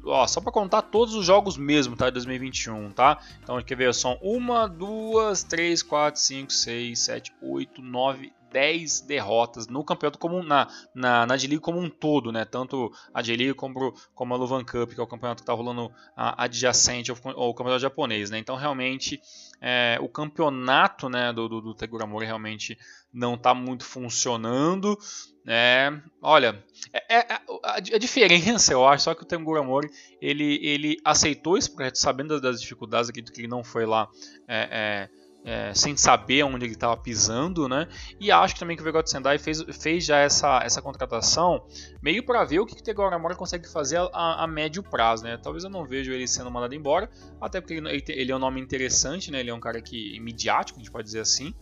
ó, só para contar todos os jogos mesmo, tá? De 2021, tá? Então, quer ver? São 1, 2, 3, 4, 5, 6, 7, 8, 9, 10 derrotas no campeonato como na, na, na J-League como um todo, né? Tanto a J-League como, como a Luvan Cup, que é o campeonato que está rolando adjacente ao, ao, campeonato japonês, né? Então realmente é, o campeonato né, do, do, do Teguramori realmente não está muito funcionando. É, olha, é, é, a, a, diferença, eu acho, só que o Tengura Mori ele, ele aceitou esse projeto sabendo das, dificuldades, acredito que ele não foi lá é, é sem saber onde ele estava pisando, né? E acho também que o Vegot Sendai fez, fez já essa, essa contratação meio para ver o que, que o Tegora consegue fazer a, a, médio prazo, né? Talvez eu não vejo ele sendo mandado embora, até porque ele, ele, ele, é um nome interessante, né? Ele é um cara que midiático, a gente pode dizer assim.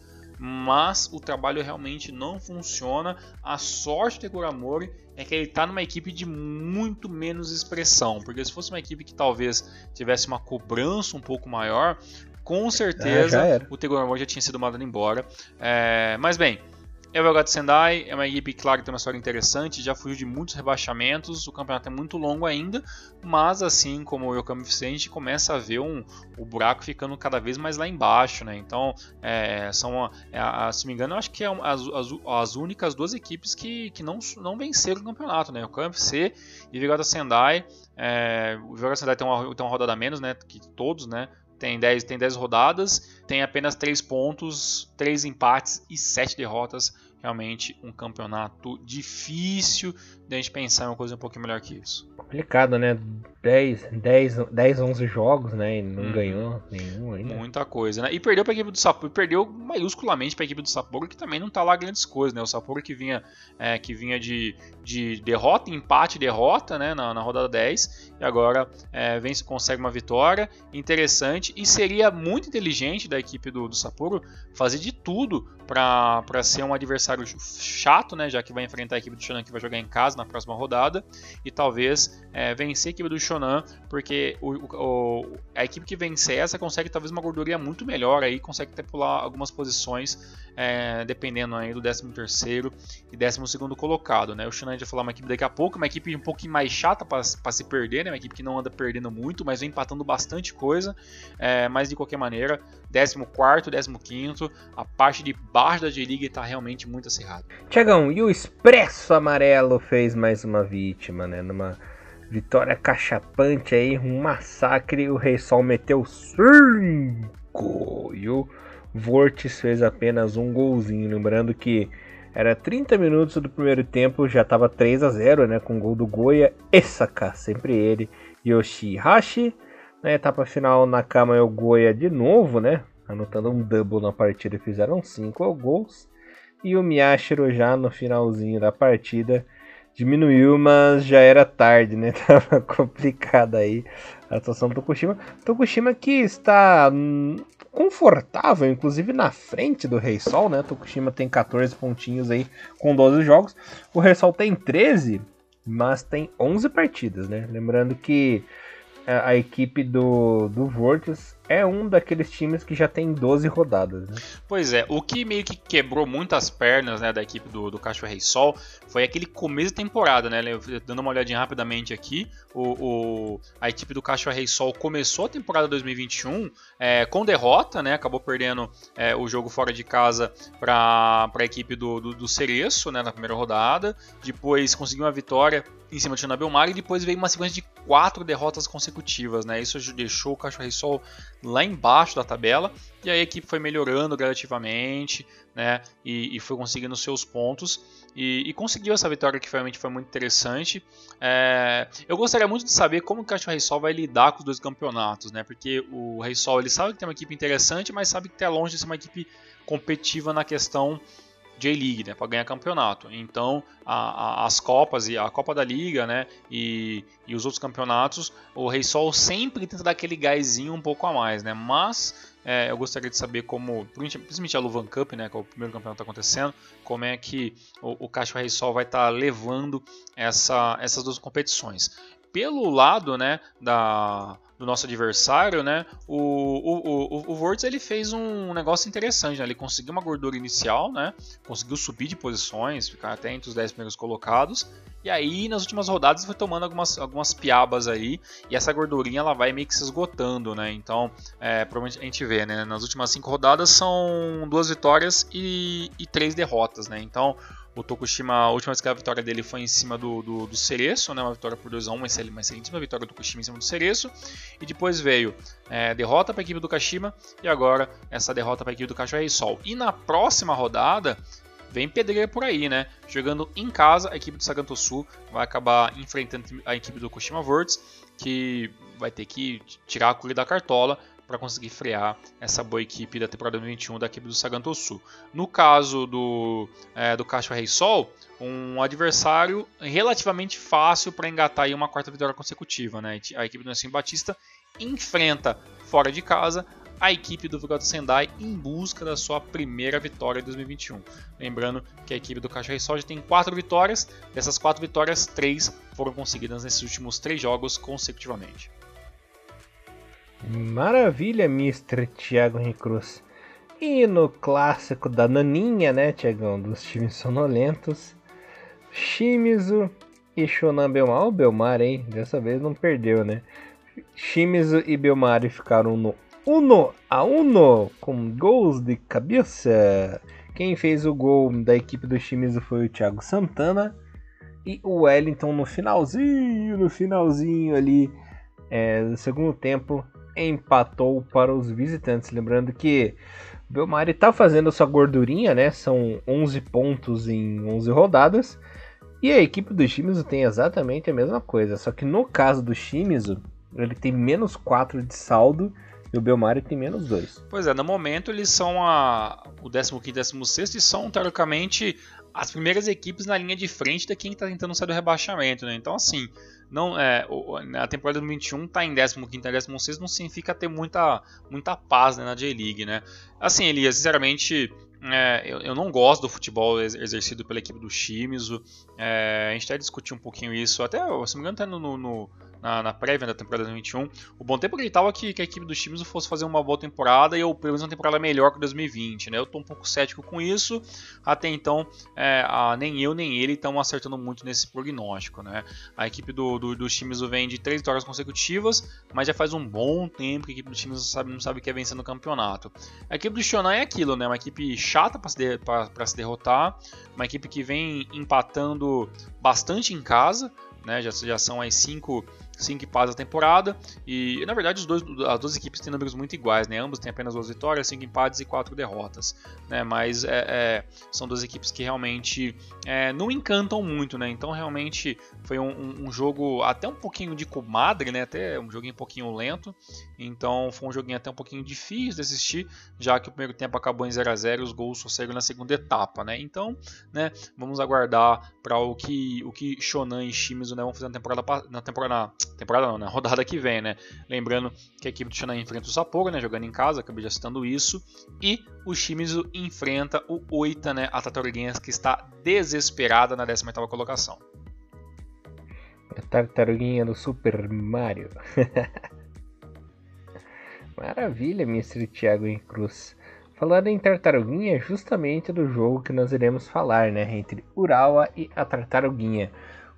Mas o trabalho realmente não funciona. A sorte do Tegora Mori é que ele está numa equipe de muito menos expressão, porque se fosse uma equipe que talvez tivesse uma cobrança um pouco maior, com certeza ah, o Tegor já tinha sido mandado embora. É, mas bem, é o Elgato Sendai é uma equipe, claro, que tem uma história interessante, já fugiu de muitos rebaixamentos, o campeonato é muito longo ainda, mas assim como o Yokami FC, a gente começa a ver um, o buraco ficando cada vez mais lá embaixo, né? Então, é, são, é, se não me engano, eu acho que é as, as, as, únicas duas equipes que, que não, não venceram o campeonato, né? O Yokami FC e o Vigata Sendai. É, o Vigata Sendai tem uma, tem uma rodada a menos, né? Que todos, né? Tem 10, tem 10 rodadas, tem apenas 3 pontos, 3 empates e 7 derrotas. Realmente um campeonato difícil de a gente pensar em uma coisa um pouquinho melhor que isso. Complicado, né? 10, 10, 10 11 jogos, né? E não hum. ganhou nenhum ainda. Muita coisa, né? E perdeu para a equipe do Sapporo, perdeu maiusculamente para a equipe do Sapporo, que também não tá lá grandes coisas, né? O Sapporo que vinha, é, que vinha de, de derrota, empate derrota, né? Na, na rodada 10, e agora é, vence, consegue uma vitória interessante. E seria muito inteligente da equipe do, do Sapporo fazer de tudo para ser um adversário chato, né? Já que vai enfrentar a equipe do Shonan que vai jogar em casa na próxima rodada e talvez é, vencer a equipe do Shonan, porque o, o, a equipe que vencer essa consegue talvez uma gordurinha muito melhor aí, consegue até pular algumas posições, é, dependendo aí do 13 terceiro e 12 segundo colocado, né? O Shonan vai falar uma equipe daqui a pouco, uma equipe um pouquinho mais chata para se perder, né? Uma equipe que não anda perdendo muito, mas vem empatando bastante coisa, é, mas de qualquer maneira, 14 15 a parte de baixo da J-League está realmente muito acirrada. Tiagão, e o Expresso Amarelo fez mais uma vítima, né? Numa vitória cachapante aí, um massacre, o Rei Sol meteu 5 e o Vortis fez apenas um golzinho, lembrando que era 30 minutos do primeiro tempo, já estava 3 a 0, né, com o gol do Goya, Esaka, sempre ele, Yoshihashi na etapa final, Nakama e o Goya de novo, né? Anotando um double na partida, fizeram 5 gols. E o Miyashiro já no finalzinho da partida diminuiu, mas já era tarde, né? Tava complicada aí a atuação do Tokushima. Tokushima que está hum, confortável, inclusive na frente do Rei Sol, né? Tokushima tem 14 pontinhos aí com 12 jogos. O Rei Sol tem 13, mas tem 11 partidas, né? Lembrando que a, equipe do, do Vortex é um daqueles times que já tem 12 rodadas. Né? Pois é, o que meio que quebrou muitas pernas né, da equipe do, do Cachorro Rei Sol foi aquele começo de temporada, né? Dando uma olhadinha rapidamente aqui, o, o a equipe do Cachorro Rei Sol começou a temporada 2021 é, com derrota, né? Acabou perdendo é, o jogo fora de casa para a equipe do, do, do Cereço né, na primeira rodada. Depois conseguiu uma vitória em cima do Xanabel Mar e depois veio uma sequência de quatro derrotas consecutivas, né? Isso deixou o Cachorro Rei Sol lá embaixo da tabela, e aí a equipe foi melhorando gradativamente, né, e, e foi conseguindo seus pontos, e, e, conseguiu essa vitória que realmente foi muito interessante. É, eu gostaria muito de saber como o Cachorro Rei Sol vai lidar com os dois campeonatos, né, porque o Rei Sol ele sabe que tem uma equipe interessante, mas sabe que está longe de ser uma equipe competitiva na questão J-League, né, para ganhar campeonato. Então, a, a, as Copas e a Copa da Liga, né, e, e os outros campeonatos, o Rei Sol sempre tenta dar aquele gásinho um pouco a mais, né, mas é, eu gostaria de saber como, principalmente a Luvan Cup, né, que é o primeiro campeonato está acontecendo, como é que o, o Caixa Rei Sol vai estar tá levando essa, essas duas competições. Pelo lado, né, da do nosso adversário, né? O, o, o, o Vortex ele fez um negócio interessante, né? Ele conseguiu uma gordura inicial, né? Conseguiu subir de posições, ficar até entre os 10 primeiros colocados. E aí, nas últimas rodadas, foi tomando algumas, algumas piabas aí. E essa gordurinha ela vai meio que se esgotando, né? Então, é, provavelmente a gente vê, né? Nas últimas cinco rodadas são duas vitórias e, e três derrotas, né? Então, o Tokushima, a última vez que a vitória dele foi em cima do, do, do Cereço, né? uma vitória por 2x1, uma vitória do Tokushima em cima do Cereço. E depois veio é, derrota para a equipe do Kashima e agora essa derrota para a equipe do Cachorro e Sol. E na próxima rodada vem pedreira por aí, né? Jogando em casa, a equipe do Saganto Sul vai acabar enfrentando a equipe do Kushima Words, que vai ter que tirar a cura da cartola para conseguir frear essa boa equipe da temporada 2021 da equipe do Saganto Sul. No caso do, é, do Caixa Rei Sol, um adversário relativamente fácil para engatar aí uma quarta vitória consecutiva. Né? A equipe do Nelson Batista enfrenta fora de casa a equipe do Vigota Sendai em busca da sua primeira vitória em 2021. Lembrando que a equipe do Caixa Sol já tem quatro vitórias, dessas quatro vitórias, três foram conseguidas nesses últimos três jogos consecutivamente. Maravilha, Mr. Thiago Recruz. E no clássico da Naninha, né, Tiagão, dos times sonolentos, Shimizu e Shonan Belmar. Belmar, hein? Dessa vez não perdeu, né? Shimizu e Belmar ficaram no 1 a 1 com gols de cabeça. Quem fez o gol da equipe do Shimizu foi o Thiago Santana. E o Wellington no finalzinho, no finalzinho ali é, do segundo tempo, empatou para os visitantes. Lembrando que o Belmari está fazendo sua gordurinha, né? São 11 pontos em 11 rodadas. E a equipe do Shimizu tem exatamente a mesma coisa. Só que no caso do Shimizu, ele tem menos 4 de saldo e o Belmari tem menos 2. Pois é, no momento eles são a, o 15 e 16 e são, teoricamente, as primeiras equipes na linha de frente da quem está tentando sair do rebaixamento. Né? Então, assim, não é a temporada 2021 tá em 15 e 16 não significa ter muita muita paz né, na J-League, né? Assim, Elias, sinceramente, é, eu, eu, não gosto do futebol exercido pela equipe do Shimizu. É, a gente até discutiu um pouquinho isso, até, se não me engano, até no, no na, na prévia da temporada 2021. O bom tempo acreditava que, que a equipe dos times fosse fazer uma boa temporada e ou pelo menos uma temporada melhor que 2020. Né? Eu estou um pouco cético com isso. Até então, é, a, nem eu nem ele estão acertando muito nesse prognóstico. Né? A equipe do, do, dos times vem de três vitórias consecutivas, mas já faz um bom tempo que a equipe dos times não sabe, não sabe o que é vencer no campeonato. A equipe do Shonan é aquilo, né? uma equipe chata para se, se derrotar, uma equipe que vem empatando bastante em casa. Né, já, já são as cinco 5 empates a temporada. E na verdade dois, as duas equipes têm números muito iguais, né? Ambos têm apenas duas vitórias, 5 empates e 4 derrotas. Né? Mas é, é, são duas equipes que realmente é, não encantam muito, né? Então realmente foi um, um, jogo até um pouquinho de comadre, né? Até um joguinho um pouquinho lento. Então foi um joguinho até um pouquinho difícil de assistir, já que o primeiro tempo acabou em 0 a 0 e os gols só saíram na segunda etapa, né? Então, né, vamos aguardar para o que o que Shonan e Shimizu né, vão fazer na temporada na temporada temporada não, na rodada que vem, né? Lembrando que a equipe do Shonan enfrenta o Sapporo, né, jogando em casa, acabei já citando isso, e o Shimizu enfrenta o Oita, né, a Tartaruguinhas que está desesperada na 18ª colocação. A tartaruguinha do Super Mario. Maravilha, Mr. Thiago em Cruz. Falando em tartaruguinha, é justamente do jogo que nós iremos falar, né? Entre Urawa e a tartaruguinha.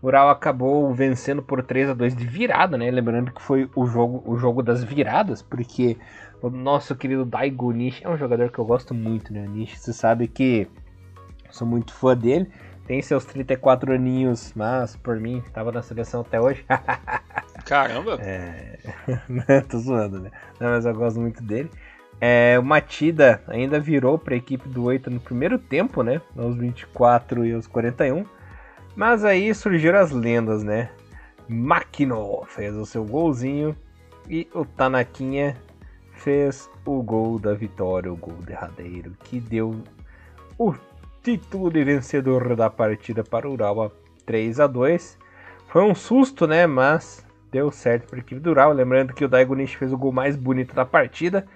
Ural acabou vencendo por 3 a 2 de virada, né? Lembrando que foi o jogo, o jogo das viradas, porque o nosso querido Daigo Nishi é um jogador que eu gosto muito, né? Nishi, você sabe que sou muito fã dele. Tem seus 34 aninhos, mas por mim estava na seleção até hoje. Caramba! É... Tô zoando, né? Não, mas eu gosto muito dele. É, o Matida ainda virou para a equipe do Oita no primeiro tempo, né? Aos 24 e aos 41. Mas aí surgiram as lendas, né? Makino fez o seu golzinho e o Tanaquinha fez o gol da vitória, o gol derradeiro, que deu o título de vencedor da partida para o Urawa 3 a 2 Foi um susto, né? Mas deu certo para a equipe do Urawa. Lembrando que o Daigonishi fez o gol mais bonito da partida.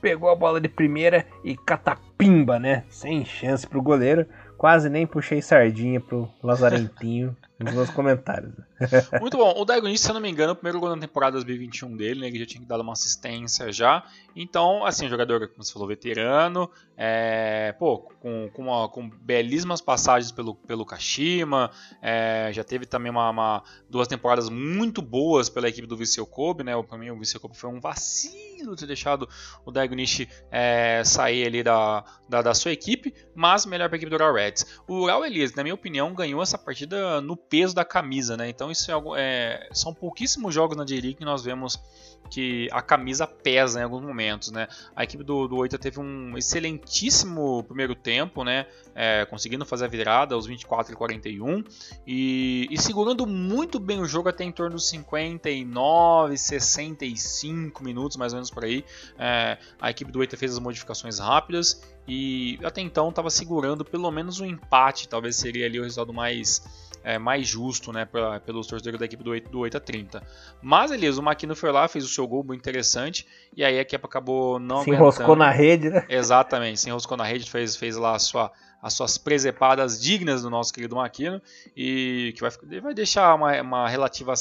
Pegou a bola de primeira e catapimba, né? Sem chance para o goleiro. Quase nem puxei sardinha pro Lazarentinho nos comentários. Muito bom. O Dagon, se eu não me engano, o primeiro gol da temporada 2021 dele, né? Ele já tinha dado uma assistência já. Então, assim, jogador, como você falou, veterano, é, pô, com, com, uma, com belíssimas passagens pelo, pelo Kashima, é, já teve também uma, uma, duas temporadas muito boas pela equipe do Viseu Kobe, né? Pra mim, o Viseu Kobe foi um vacilo ter deixado o Daigonishi é, sair ali da, da, da, sua equipe, mas melhor para a equipe do Ural Reds. O Ural Elias, na minha opinião, ganhou essa partida no peso da camisa, né? Então isso é, algo, é são pouquíssimos jogos na J-League que nós vemos que a camisa pesa em alguns momentos, né? A equipe do, do Oita teve um excelentíssimo primeiro tempo, né? É, conseguindo fazer a virada aos 24 e 41 e, e segurando muito bem o jogo até em torno dos 59, 65 minutos, mais ou menos por aí. É, a equipe do Oita fez as modificações rápidas e até então estava segurando pelo menos um empate, talvez seria ali o resultado mais é, mais justo né, pra, pelos torcedores da equipe do 8, do 8 a 30. Mas, Elias, o Maquino foi lá, fez o seu gol muito interessante, e aí a equipe acabou não Se enroscou na rede, né? Exatamente, se enroscou na rede, fez, fez lá sua, as suas presepadas dignas do nosso querido Maquino, e que vai, vai deixar uma, uma relativa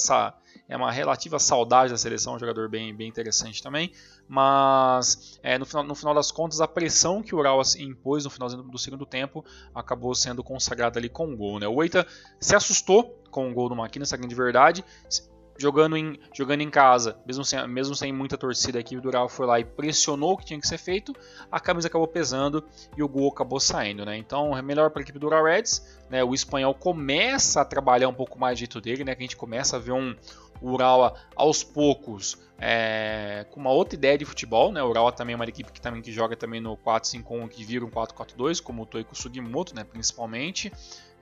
é uma relativa saudade da seleção, um jogador bem, bem interessante também. Mas é, no, final, no final das contas, a pressão que o Ural impôs no final do segundo tempo acabou sendo consagrada ali com o um gol. Né? O Eita se assustou com o gol do Maquina, essa grande verdade jogando em, jogando em casa, mesmo sem, mesmo sem muita torcida, a equipe do Ural foi lá e pressionou o que tinha que ser feito, a camisa acabou pesando e o gol acabou saindo, né? Então é melhor para a equipe do Ural Reds, né? O espanhol começa a trabalhar um pouco mais do jeito dele, né? Que a gente começa a ver um, o Urawa aos poucos é, com uma outra ideia de futebol, né? O Urawa também é uma equipe que também que joga também no 4-5-1 que vira um 4-4-2, como o Toiko Sugimoto, né, principalmente.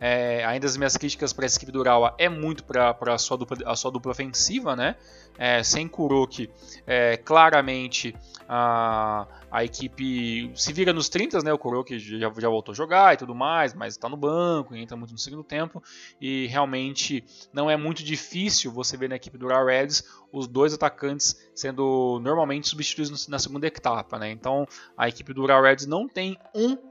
É, ainda as minhas críticas para essa equipe do Urawa é muito para a sua dupla ofensiva, né? É, sem Kuroki, é, claramente a, a equipe se vira nos 30, né? O Kuroki já, já voltou a jogar e tudo mais, mas está no banco, entra muito no segundo tempo e realmente não é muito difícil você ver na equipe do Urawa Reds os dois atacantes sendo normalmente substituídos na segunda etapa, né? Então a equipe do Urawa Reds não tem um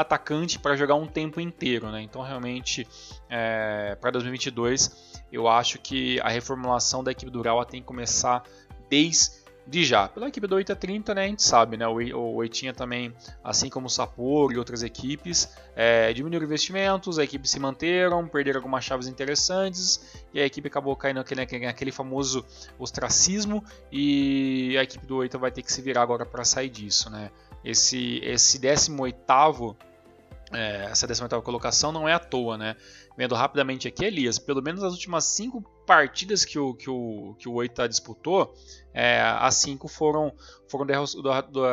atacante para jogar um tempo inteiro, né? Então realmente é, para 2022 eu acho que a reformulação da equipe do Urawa tem que começar desde de já. Pela equipe do 830, né, a gente sabe, né, o Oitinha também, assim como o Sapporo e outras equipes, é, diminuíram investimentos, a equipe se manteram, perderam algumas chaves interessantes e a equipe acabou caindo naquele, naquele famoso ostracismo e a equipe do 8 vai ter que se virar agora para sair disso, né. Esse, esse 18º é, essa 18 colocação não é à toa, né? Vendo rapidamente aqui, Elias, pelo menos as últimas cinco partidas que o, que o, que o Oita disputou, é, as cinco foram, foram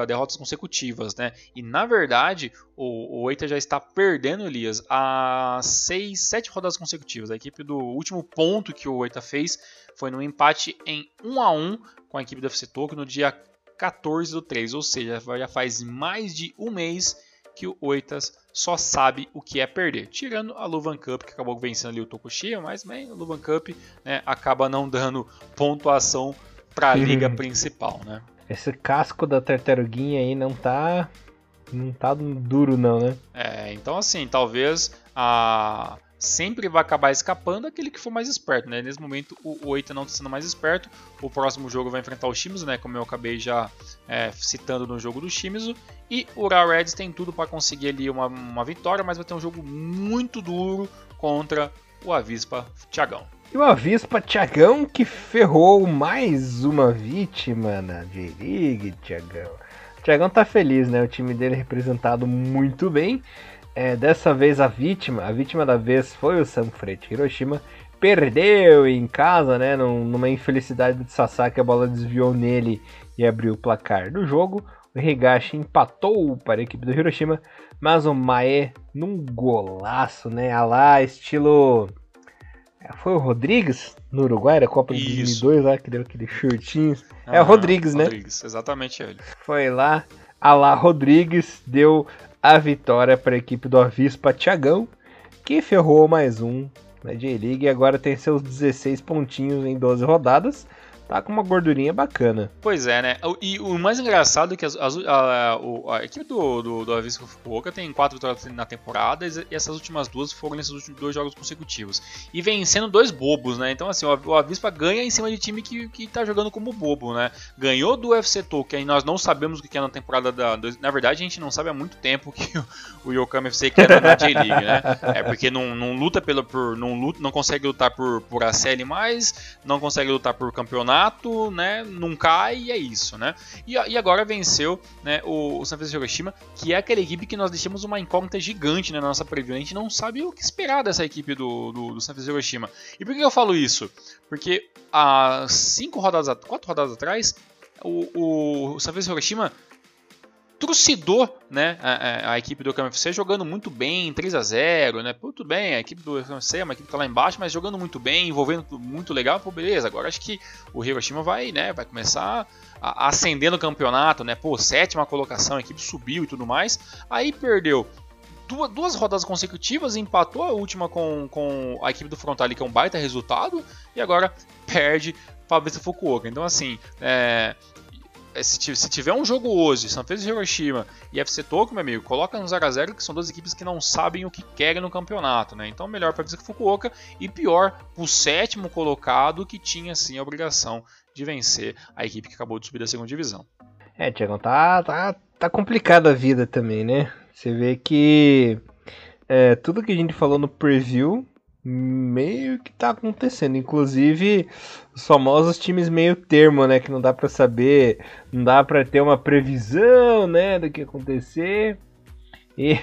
derrotas consecutivas, né? E na verdade, o, o Oita já está perdendo, Elias, a seis, sete rodadas consecutivas. A equipe do último ponto que o Oita fez foi no empate em 1 a 1 com a equipe do FC Tokyo no dia 14 do 3, ou seja, já faz mais de um mês que o Oitas só sabe o que é perder. Tirando a Luvan Cup, que acabou vencendo ali o Tokushima, mas bem, a Luvan Cup né, acaba não dando pontuação para a liga principal, né? Esse casco da tartaruguinha aí não tá não tá duro não, né? É, então assim, talvez a sempre vai acabar escapando aquele que for mais esperto, né? Nesse momento o, Oita não está sendo mais esperto. O próximo jogo vai enfrentar o Shimizu, né? Como eu acabei já é, citando no jogo do Shimizu. E o Ural Reds tem tudo para conseguir ali uma, uma vitória, mas vai ter um jogo muito duro contra o Avispa Thiagão. E o Avispa Thiagão que ferrou mais uma vítima na J-League, Thiagão. O Thiagão tá feliz, né? O time dele é representado muito bem. É, dessa vez a vítima, a vítima da vez foi o Sanfrecce Hiroshima, perdeu em casa, né? Numa infelicidade de Sasaki, a bola desviou nele e abriu o placar do jogo. O Higashi empatou para a equipe do Hiroshima, mas o Mae num golaço, né? A lá, estilo. É, foi o Rodrigues no Uruguai, da Copa de 2002 lá, que deu aquele shortinho. Ah, é o Rodrigues, né? Rodrigues, exatamente ele. Foi lá, a lá Rodrigues deu a vitória para a equipe do Avispa Tiagão, que ferrou mais um na J-League e agora tem seus 16 pontinhos em 12 rodadas tá com uma gordurinha bacana. Pois é, né? E o mais engraçado é que as, as, a, a, a, equipe do, do, do Avispa Fukuoka tem quatro vitórias na temporada e essas últimas duas foram nesses últimos dois jogos consecutivos. E vencendo dois bobos, né? Então, assim, o, Avispa ganha em cima de time que, que tá jogando como bobo, né? Ganhou do UFC Tokyo, nós não sabemos o que é na temporada da. Na verdade, a gente não sabe há muito tempo que o, o FC quer na J-League, né? É porque não, não luta pelo. Por, não, luta, não consegue lutar por, por ACL mais, não consegue lutar por campeonato campeonato, né, não cai e é isso, né? E, e agora venceu né, o, o San Francisco Hiroshima, que é aquela equipe que nós deixamos uma incógnita gigante né, na nossa preview. A gente não sabe o que esperar dessa equipe do, do, do San Francisco Hiroshima. E por que eu falo isso? Porque há cinco rodadas, quatro rodadas atrás, o, o San Francisco Hiroshima trucidou né, a, a, equipe do KMFC jogando muito bem, 3 a 0 né? Pô, tudo bem, a equipe do KMFC é uma equipe que tá lá embaixo, mas jogando muito bem, envolvendo muito legal, pô, beleza. Agora acho que o Hiroshima vai, né, vai começar a, a ascender no campeonato, né? Pô, sétima colocação, a equipe subiu e tudo mais. Aí perdeu duas, duas rodadas consecutivas, empatou a última com, com a equipe do Frontale, que é um baita resultado, e agora perde a Fukuoka. Então, assim, é, se tiver um jogo hoje, São Francisco e Hiroshima e FC Tokyo, meu amigo, coloca no 0x0 que são duas equipes que não sabem o que querem no campeonato, né? Então melhor para o Fukuoka e pior o sétimo colocado que tinha sim a obrigação de vencer a equipe que acabou de subir da segunda divisão. É, Tiagão, tá, tá, tá complicada a vida também, né? Você vê que é, tudo que a gente falou no preview meio que tá acontecendo. Inclusive, os famosos times meio termo, né? Que não dá para saber, não dá para ter uma previsão, né? Do que acontecer. E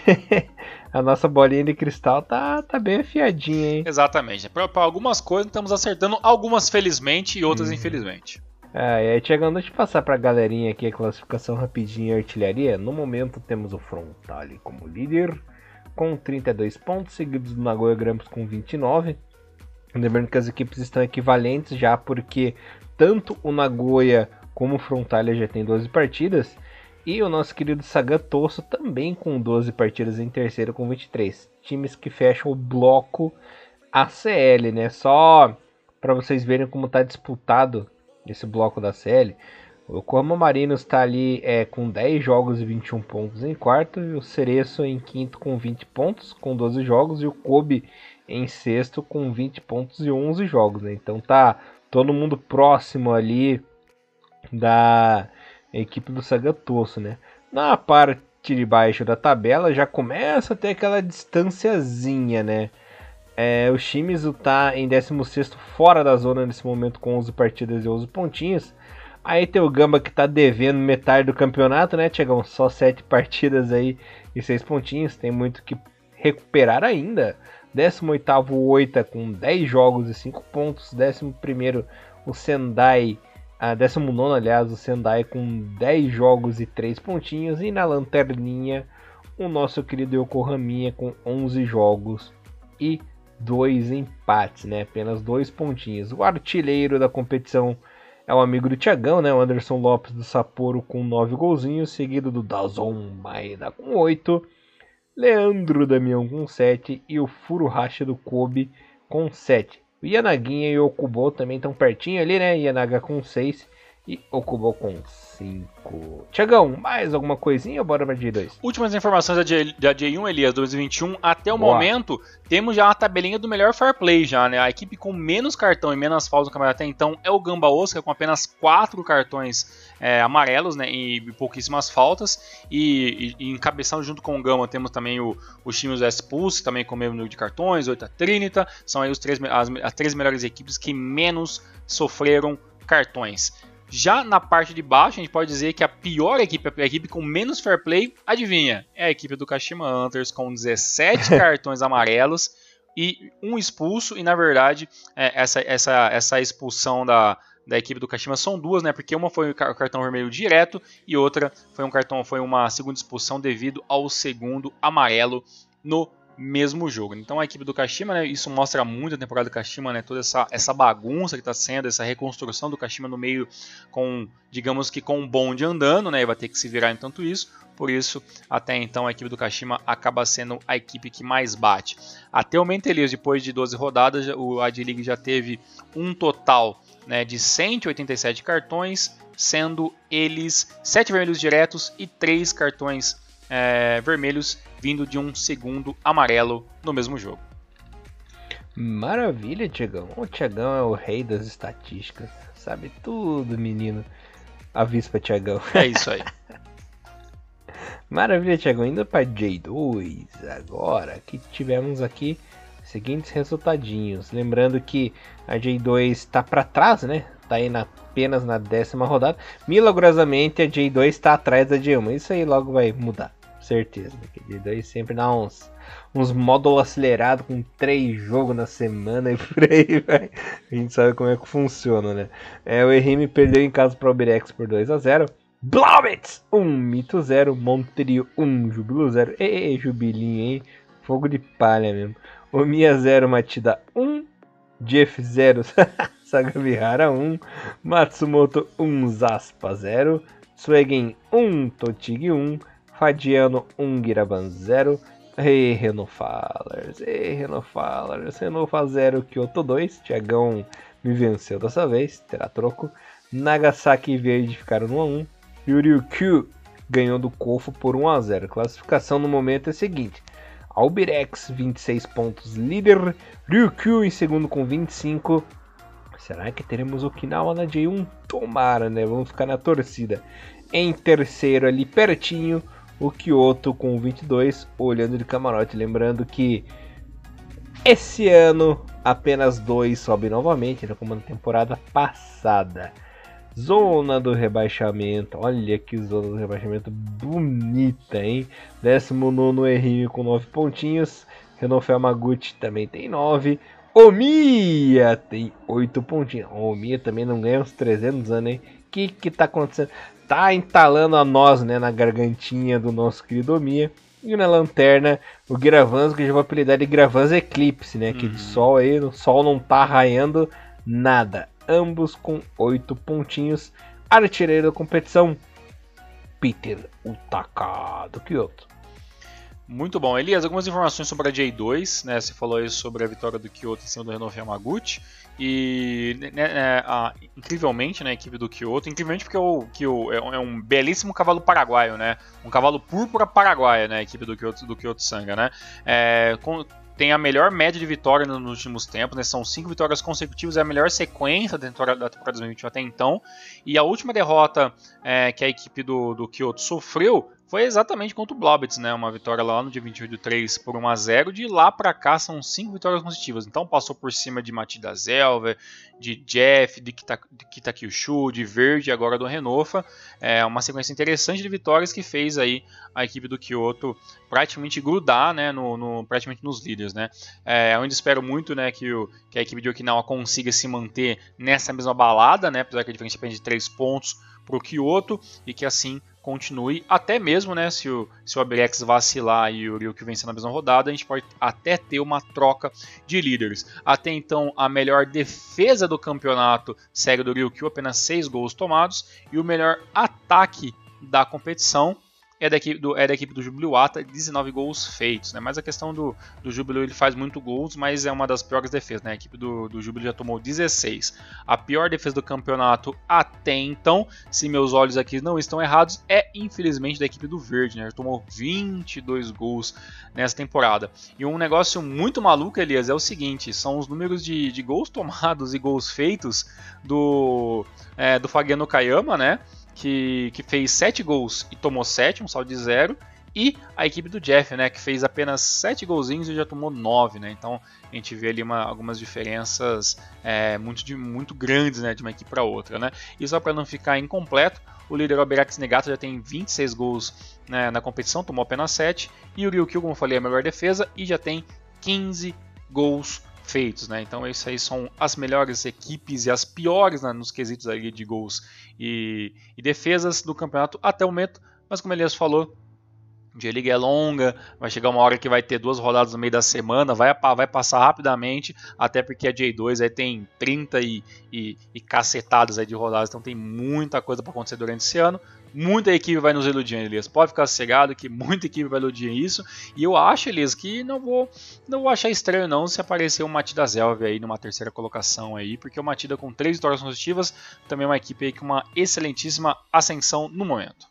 a nossa bolinha de cristal tá, tá bem afiadinha, hein? Exatamente. Para algumas coisas estamos acertando, algumas felizmente e outras uhum. infelizmente. Ah, e aí, chegando, deixa eu passar pra galerinha aqui a classificação rapidinha artilharia. No momento temos o Frontale como líder com 32 pontos, seguidos do Nagoya Grampus com 29. Lembrando que as equipes estão equivalentes já porque tanto o Nagoya como o Frontalia já tem 12 partidas. E o nosso querido Sagan Tosso também com 12 partidas em terceiro com 23. Times que fecham o bloco ACL, né? Só para vocês verem como está disputado esse bloco da CL. O Yokohama Marinos está ali é, com 10 jogos e 21 pontos em quarto, e o Cereço em quinto com 20 pontos, com 12 jogos, e o Kobe em sexto com 20 pontos e 11 jogos. Né? Então tá todo mundo próximo ali da equipe do Sagatosso. Né? Na parte de baixo da tabela já começa a ter aquela distanciazinha, né? É, o Shimizu está em 16 fora da zona nesse momento com 11 partidas e 11 pontinhos. Aí tem o Gamba que tá devendo metade do campeonato, né, Tiagão? Só sete partidas aí e seis pontinhos. Tem muito que recuperar ainda. 18º Oita com 10 jogos e 5 pontos. 11º o Sendai. Ah, 19 aliás, o Sendai com 10 jogos e 3 pontinhos. E na lanterninha o nosso querido Yokohaminha com 11 jogos e 2 empates, né? Apenas 2 pontinhos. O artilheiro da competição é o amigo do Tiagão, né? O Anderson Lopes do Sapporo com 9 golzinhos, seguido do Dazon Maeda com 8, Leandro Damião com 7 e o Furuhashi do Kobe com 7. O Yanaguinha e o Okubo também estão pertinho ali, né? Yanaga com 6 e Okubo com 5. Tiagão, mais alguma coisinha ou bora pra J2? Últimas informações da, J, da J1, Elias, 2021. Até o Boa. momento, temos já uma tabelinha do melhor fair play já, né? A equipe com menos cartão e menos faltas no campeonato até então é o Gamba Oscar, com apenas 4 cartões é, amarelos, né? E pouquíssimas faltas. E, e, e encabeçando junto com o Gama temos também o, o Chimus S Pulse, também com o mesmo número de cartões, 8 a Trinita. São aí os três, as, as três melhores equipes que menos sofreram cartões. Já na parte de baixo, a gente pode dizer que a pior equipe, a equipe com menos fair play, adivinha? É a equipe do Kashima Hunters com 17 cartões amarelos, e um expulso. E na verdade, é, essa, essa, essa expulsão da, da equipe do Kashima são duas, né? Porque uma foi o cartão vermelho direto e outra foi um cartão, foi uma segunda expulsão devido ao segundo amarelo no mesmo jogo. Então a equipe do Kashima, né, isso mostra muito a temporada do Kashima, né, toda essa, essa bagunça que está sendo, essa reconstrução do Kashima no meio com, digamos que com um bonde andando, né, vai ter que se virar em tanto isso. Por isso, até então a equipe do Kashima acaba sendo a equipe que mais bate. Até o Mentelias, depois de 12 rodadas, o A-League já teve um total né, de 187 cartões, sendo eles 7 vermelhos diretos e 3 cartões é, vermelhos vindo de um segundo amarelo no mesmo jogo. Maravilha, Tiagão. O Tiagão é o rei das estatísticas. Sabe tudo, menino. Avispa, Tiagão. É isso aí. Maravilha, Tiagão. Indo para J2 agora, que tivemos aqui seguintes resultadinhos. Lembrando que a J2 está para trás, né? Está aí na, apenas na décima rodada. Milagrosamente a J2 está atrás da J1. Isso aí logo vai mudar certeza. Porque daí sempre dá uns, uns módulos acelerados com três jogos na semana e por aí, vai. A gente sabe como é que funciona, né? É, o Errime perdeu em casa para o Birex por 2 a 0 Blobits 1, um, Mito 0, Monterio 1, um, Jubilo 0. Ei, Jubilinho, hein? Fogo de palha mesmo. Omiya 0, Matida 1, Jeff 0, Sagabihara 1, Matsumoto 1, Zaspa 0, Swegen 1, Totig 1, Fadiano 1, Giraban 0. Ei, Renofalers, ei, Renofalers, Renofa 0, Kyoto 2. Tiagão me venceu dessa vez, terá troco. Nagasaki e Verde ficaram no 1. Yuryukyu ganhou do Kofo por 1 a 0. Classificação no momento é a seguinte: Albirex 26 pontos líder, Ryukyu em segundo com 25. Será que teremos Okinawa na J1? Tomara, né? Vamos ficar na torcida. Em terceiro ali pertinho, o Kyoto com 22, olhando de camarote. Lembrando que esse ano apenas dois sobem novamente, né, como na temporada passada. Zona do rebaixamento, olha que zona do rebaixamento bonita, hein? 19 Errinho com 9 pontinhos. Renault Yamaguchi também tem 9. Omiya tem 8 pontinhos. Omiya também não ganha uns 300 anos, hein? O que que tá acontecendo? Tá entalando a nós, né, na gargantinha do nosso querido Omia. E na lanterna, o Gravans, que eu já vou apelidar de Gravans Eclipse, né? Uhum. Que de sol aí, o sol não tá raiando nada. Ambos com oito pontinhos. Artilheiro da competição, Peter Utaka do Kyoto. Muito bom. Elias, algumas informações sobre a J2, né? Você falou aí sobre a vitória do Kyoto em cima do Renault Yamaguchi. E né, né, a, incrivelmente, né, a equipe do Kyoto, incrivelmente porque o, que o, é, é um belíssimo cavalo paraguaio, né? Um cavalo púrpura paraguaia, né? A equipe do Kyoto, do Kyoto Sanga, né? É, com, tem a melhor média de vitória nos últimos tempos, né? São cinco vitórias consecutivas, é a melhor sequência da temporada, da temporada 2021 até então. E a última derrota é, que a equipe do, do Kyoto sofreu foi exatamente contra o Blobits, né? Uma vitória lá no dia 28 de 3 por 1 a 0 De lá para cá são cinco vitórias consecutivas. Então passou por cima de Matida Zelva, de Jeff, de, Kita, de Kitakyushu, de Verde agora do Renofa. É uma sequência interessante de vitórias que fez aí a equipe do Kyoto praticamente grudar, né? No, no praticamente nos líderes, né? É onde espero muito, né? Que, o, que a equipe de Okinawa consiga se manter nessa mesma balada, né? Apesar que a diferença é de 3 pontos para o Kyoto e que assim continue, até mesmo né, se o, se o vacilar e o Ryukyu vencer na mesma rodada, a gente pode até ter uma troca de líderes. Até então, a melhor defesa do campeonato segue do Ryukyu, apenas 6 gols tomados, e o melhor ataque da competição é da equipe do, é da equipe do Jubiluata, 19 gols feitos. Né? Mas a questão do, do Júbilo ele faz muito gols, mas é uma das piores defesas. Né? A equipe do, do Júbilo já tomou 16. A pior defesa do campeonato até então, se meus olhos aqui não estão errados, é infelizmente da equipe do Verde. Né? Já tomou 22 gols nessa temporada. E um negócio muito maluco, Elias, é o seguinte: são os números de, de gols tomados e gols feitos do, é, do Fagiano Kayama, né? Que, que fez 7 gols e tomou 7, um saldo de 0. E a equipe do Jeff, né, que fez apenas 7 golzinhos e já tomou 9, né? Então a gente vê ali uma, algumas diferenças é, muito, de, muito grandes né, de uma equipe para outra, né? E só para não ficar incompleto, o líder Alberax Negato já tem 26 gols né, na competição, tomou apenas 7. E o Ryukyu, como eu falei, é a melhor defesa e já tem 15 gols feitos, né? Então isso aí são as melhores equipes e as piores né, nos quesitos ali de gols e, e defesas do campeonato até o momento. Mas como Elias falou, J-League é longa, vai chegar uma hora que vai ter duas rodadas no meio da semana, vai, vai passar rapidamente, até porque a J2 aí tem 30 e, e, e cacetadas aí de rodadas, então tem muita coisa para acontecer durante esse ano. Muita equipe vai nos iludir, Elias. Pode ficar cegado que muita equipe vai iludir isso. E eu acho, Elias, que não vou, não vou achar estranho não se aparecer o Matida Zelve aí numa terceira colocação aí, porque o Matida com três vitórias consecutivas também é uma equipe aí com uma excelentíssima ascensão no momento.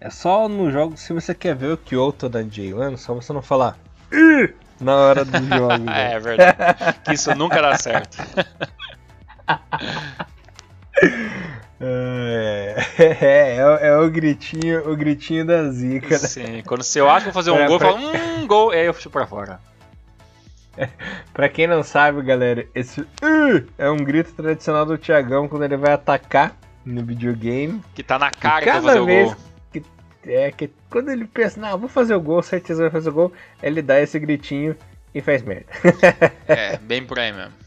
É só no jogo, se você quer ver o Kyoto da J1, só você não falar Ih! na hora do jogo. É verdade. Que isso nunca dá certo. É, é, é, é, o gritinho, o gritinho da zica. Né? Sim, quando você acha que vou fazer um pra, gol, pra... eu falo, hum, gol, aí eu chuto pra fora. É, pra quem não sabe, galera, esse uh, é um grito tradicional do Thiagão quando ele vai atacar no videogame. Que tá na cara que vai fazer vez, o gol é que quando ele pensa, não, vou fazer o gol, certeza vai fazer o gol, ele dá esse gritinho e faz merda. é, bem por aí mesmo.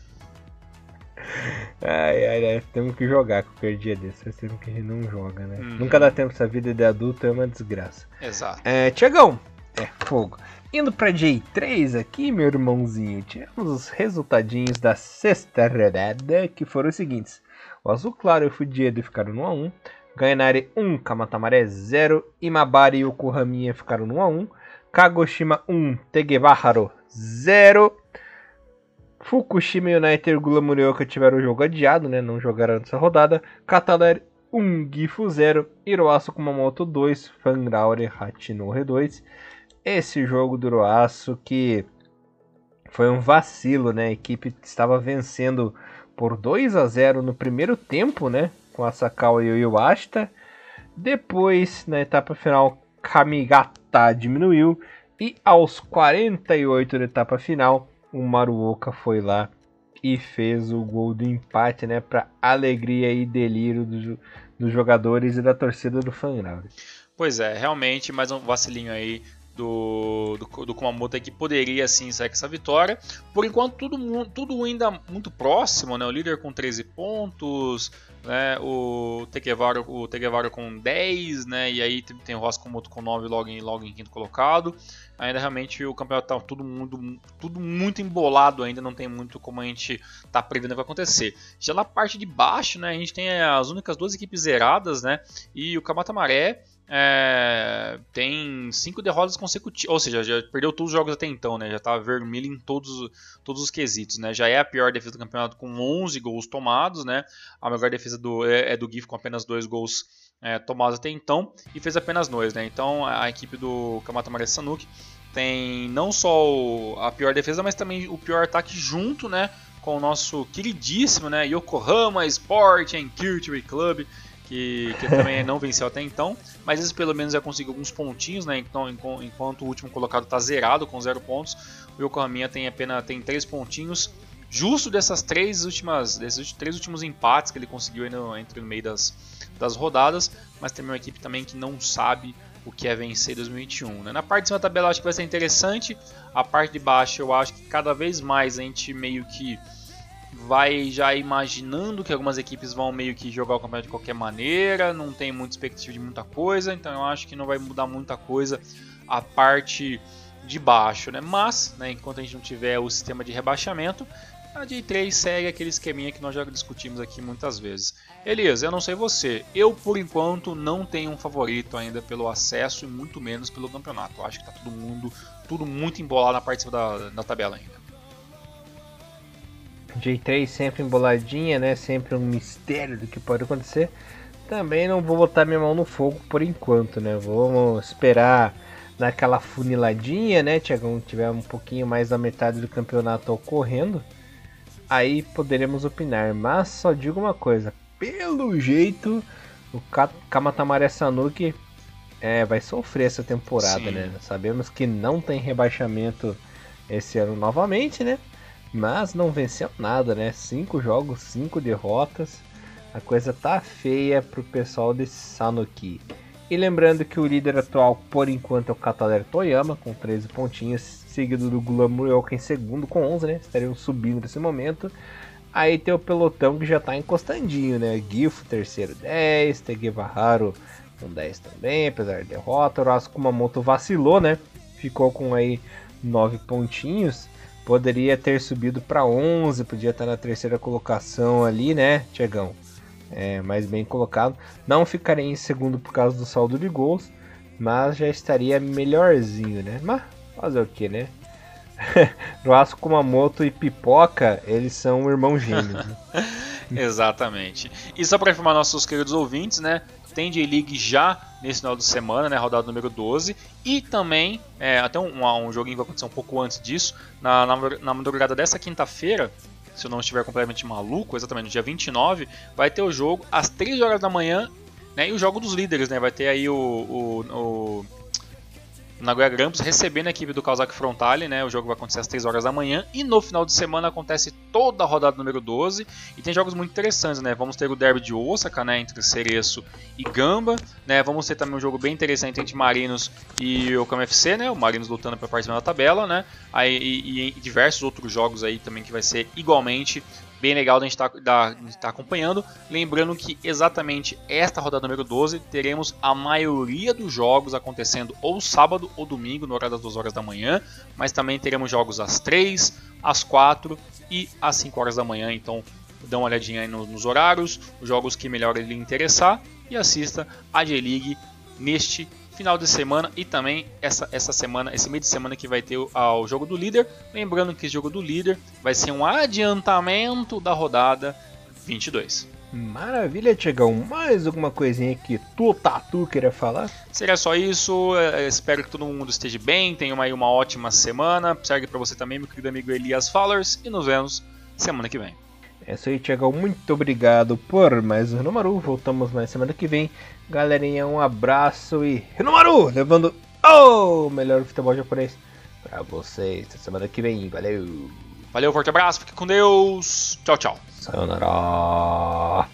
Ai, ai, ai, temos que jogar qualquer dia desse, faz tempo que a gente não joga, né? Uhum. Nunca dá tempo, essa vida de adulto é uma desgraça. Exato. É, Tiagão, é, fogo. Indo pra J3 aqui, meu irmãozinho, tivemos os resultadinhos da sexta rodada, que foram os seguintes. O Azul Claro e o Fudiedo ficaram no 1x1, Gainari 1, Kamatamare 0, Imabari e Yokohamiya ficaram no 1x1, Kagoshima 1, Tegebaharu 0, Fukushima United e Gula Murioka tiveram o jogo adiado, né? não jogaram nessa rodada, Kataler 1, Gifu 0, Hiroasu Kumamoto 2, Fangraure Hachinohe 2. Esse jogo do Hiroasu que foi um vacilo, né? A equipe estava vencendo por 2 a 0 no primeiro tempo, né? com a Sakawa e o Iwashita. Depois, na etapa final, Kamigata diminuiu. E aos 48 da etapa final, o Maruoka foi lá e fez o gol do empate, né? Para alegria e delírio do, dos jogadores e da torcida do Fangrave. Pois é, realmente mais um vacilinho aí do, do, do Kumamoto que poderia sim sair com essa vitória. Por enquanto, tudo, tudo ainda muito próximo, né? O líder com 13 pontos, né? O Tekevaro, o Tekevaro com 10, né? E aí tem o Roscomoto com 9 logo em, logo em quinto colocado. Ainda realmente o campeonato tá tudo muito, tudo muito embolado ainda, não tem muito como a gente tá prevendo que vai acontecer. Já na parte de baixo, né? A gente tem as únicas duas equipes zeradas, né? E o Kamata Maré é, tem cinco derrotas consecutivas, ou seja, já perdeu todos os jogos até então, né? Já tá vermelho em todos, todos os quesitos, né? Já é a pior defesa do campeonato com 11 gols tomados, né? A melhor defesa do, é, é do GIF com apenas dois gols é, tomados até então e fez apenas dois, né? Então a equipe do Kamata Mare Sanuki tem não só a pior defesa, mas também o pior ataque junto, né? Com o nosso queridíssimo, né? Yokohama Sport and Culture Club que, que também não venceu até então, mas esse pelo menos já conseguiu alguns pontinhos, né? Então, enquanto o último colocado está zerado com zero pontos, o Yokohama tem apenas tem três pontinhos, justo dessas três últimas, desses três últimos empates que ele conseguiu no, entre no meio das, das rodadas, mas tem uma equipe também que não sabe o que é vencer 2021. Né? Na parte de cima da tabela acho que vai ser interessante, a parte de baixo eu acho que cada vez mais a gente meio que vai já imaginando que algumas equipes vão meio que jogar o campeonato de qualquer maneira, não tem muita expectativa de muita coisa, então eu acho que não vai mudar muita coisa a parte de baixo, né? Mas, né, enquanto a gente não tiver o sistema de rebaixamento, a J3 segue aquele esqueminha que nós já discutimos aqui muitas vezes. Elias, eu não sei você, eu por enquanto não tenho um favorito ainda pelo acesso e muito menos pelo campeonato. Eu acho que tá todo mundo, tudo muito embolado na parte da, da tabela ainda. J3 sempre emboladinha, né? Sempre um mistério do que pode acontecer. Também não vou botar minha mão no fogo por enquanto, né? Vamos esperar naquela funiladinha, né, Tiagão? Tiver um pouquinho mais da metade do campeonato ocorrendo. Aí poderemos opinar. Mas só digo uma coisa: pelo jeito, o Kamatamare Sanuki é, vai sofrer essa temporada, Sim. né? Sabemos que não tem rebaixamento esse ano novamente, né? Mas não venceu nada, né? Cinco jogos, cinco derrotas. A coisa tá feia pro pessoal desse Sanuki. E lembrando que o líder atual, por enquanto, é o Kataler Toyama, com 13 pontinhos, seguido do Glamurioka em segundo com 11, né? Estariam subindo nesse momento. Aí tem o pelotão que já tá encostandinho, né? Gifo, terceiro 10, Tegevaharu com 10 também, apesar de derrota. O Kumamoto vacilou, né? Ficou com aí 9 pontinhos. Poderia ter subido para 11, podia estar na terceira colocação ali, né, Tiagão? É, mais bem colocado. Não ficaria em segundo por causa do saldo de gols, mas já estaria melhorzinho, né? Mas fazer o que, né? Roasco Kumamoto e Pipoca, eles são irmãos gêmeos. Né? Exatamente. E só para informar nossos queridos ouvintes, né? Tem J-League já nesse final de semana, né? Rodada número 12. E também, é, até um, um, joguinho vai acontecer um pouco antes disso, na, na, na madrugada dessa quinta-feira, se eu não estiver completamente maluco, exatamente no dia 29, vai ter o jogo às 3 horas da manhã, né? E o jogo dos líderes, né? Vai ter aí o, o, o Nagoya Grampus recebendo a equipe do Kawasaki Frontale, né? O jogo vai acontecer às 3 horas da manhã e no final de semana acontece toda a rodada número 12 e tem jogos muito interessantes, né? Vamos ter o derby de Osaka, né, entre Cereço e Gamba, né? Vamos ter também um jogo bem interessante entre Marinos e o FC, né? O Marinos lutando para participar da tabela, né? Aí, e, e, diversos outros jogos aí também que vai ser igualmente bem legal da gente estar tá, tá acompanhando. Lembrando que exatamente esta rodada número 12 teremos a maioria dos jogos acontecendo ou sábado ou domingo, no horário das 2 horas da manhã, mas também teremos jogos às 3, às 4 e às 5 horas da manhã. Então dá uma olhadinha aí nos, nos horários, os jogos que melhor lhe interessar e assista a J-League neste final de semana e também essa, essa semana, esse meio de semana que vai ter o, o jogo do líder. Lembrando que esse jogo do líder vai ser um adiantamento da rodada 22. Maravilha, Tiagão. Mais alguma coisinha que tu, Tatu, queria falar? Seria só isso. É, espero que todo mundo esteja bem. Tenha uma, uma ótima semana. Segue para você também, meu querido amigo Elias Fallers. E nos vemos semana que vem. É isso aí, Tiagão. Muito obrigado por mais um Renomaru. Voltamos na semana que vem. Galerinha, um abraço e Renomaru! Levando o melhor futebol japonês pra vocês na semana que vem. Valeu! Valeu, forte abraço, fique com Deus. Tchau, tchau. Sayonara.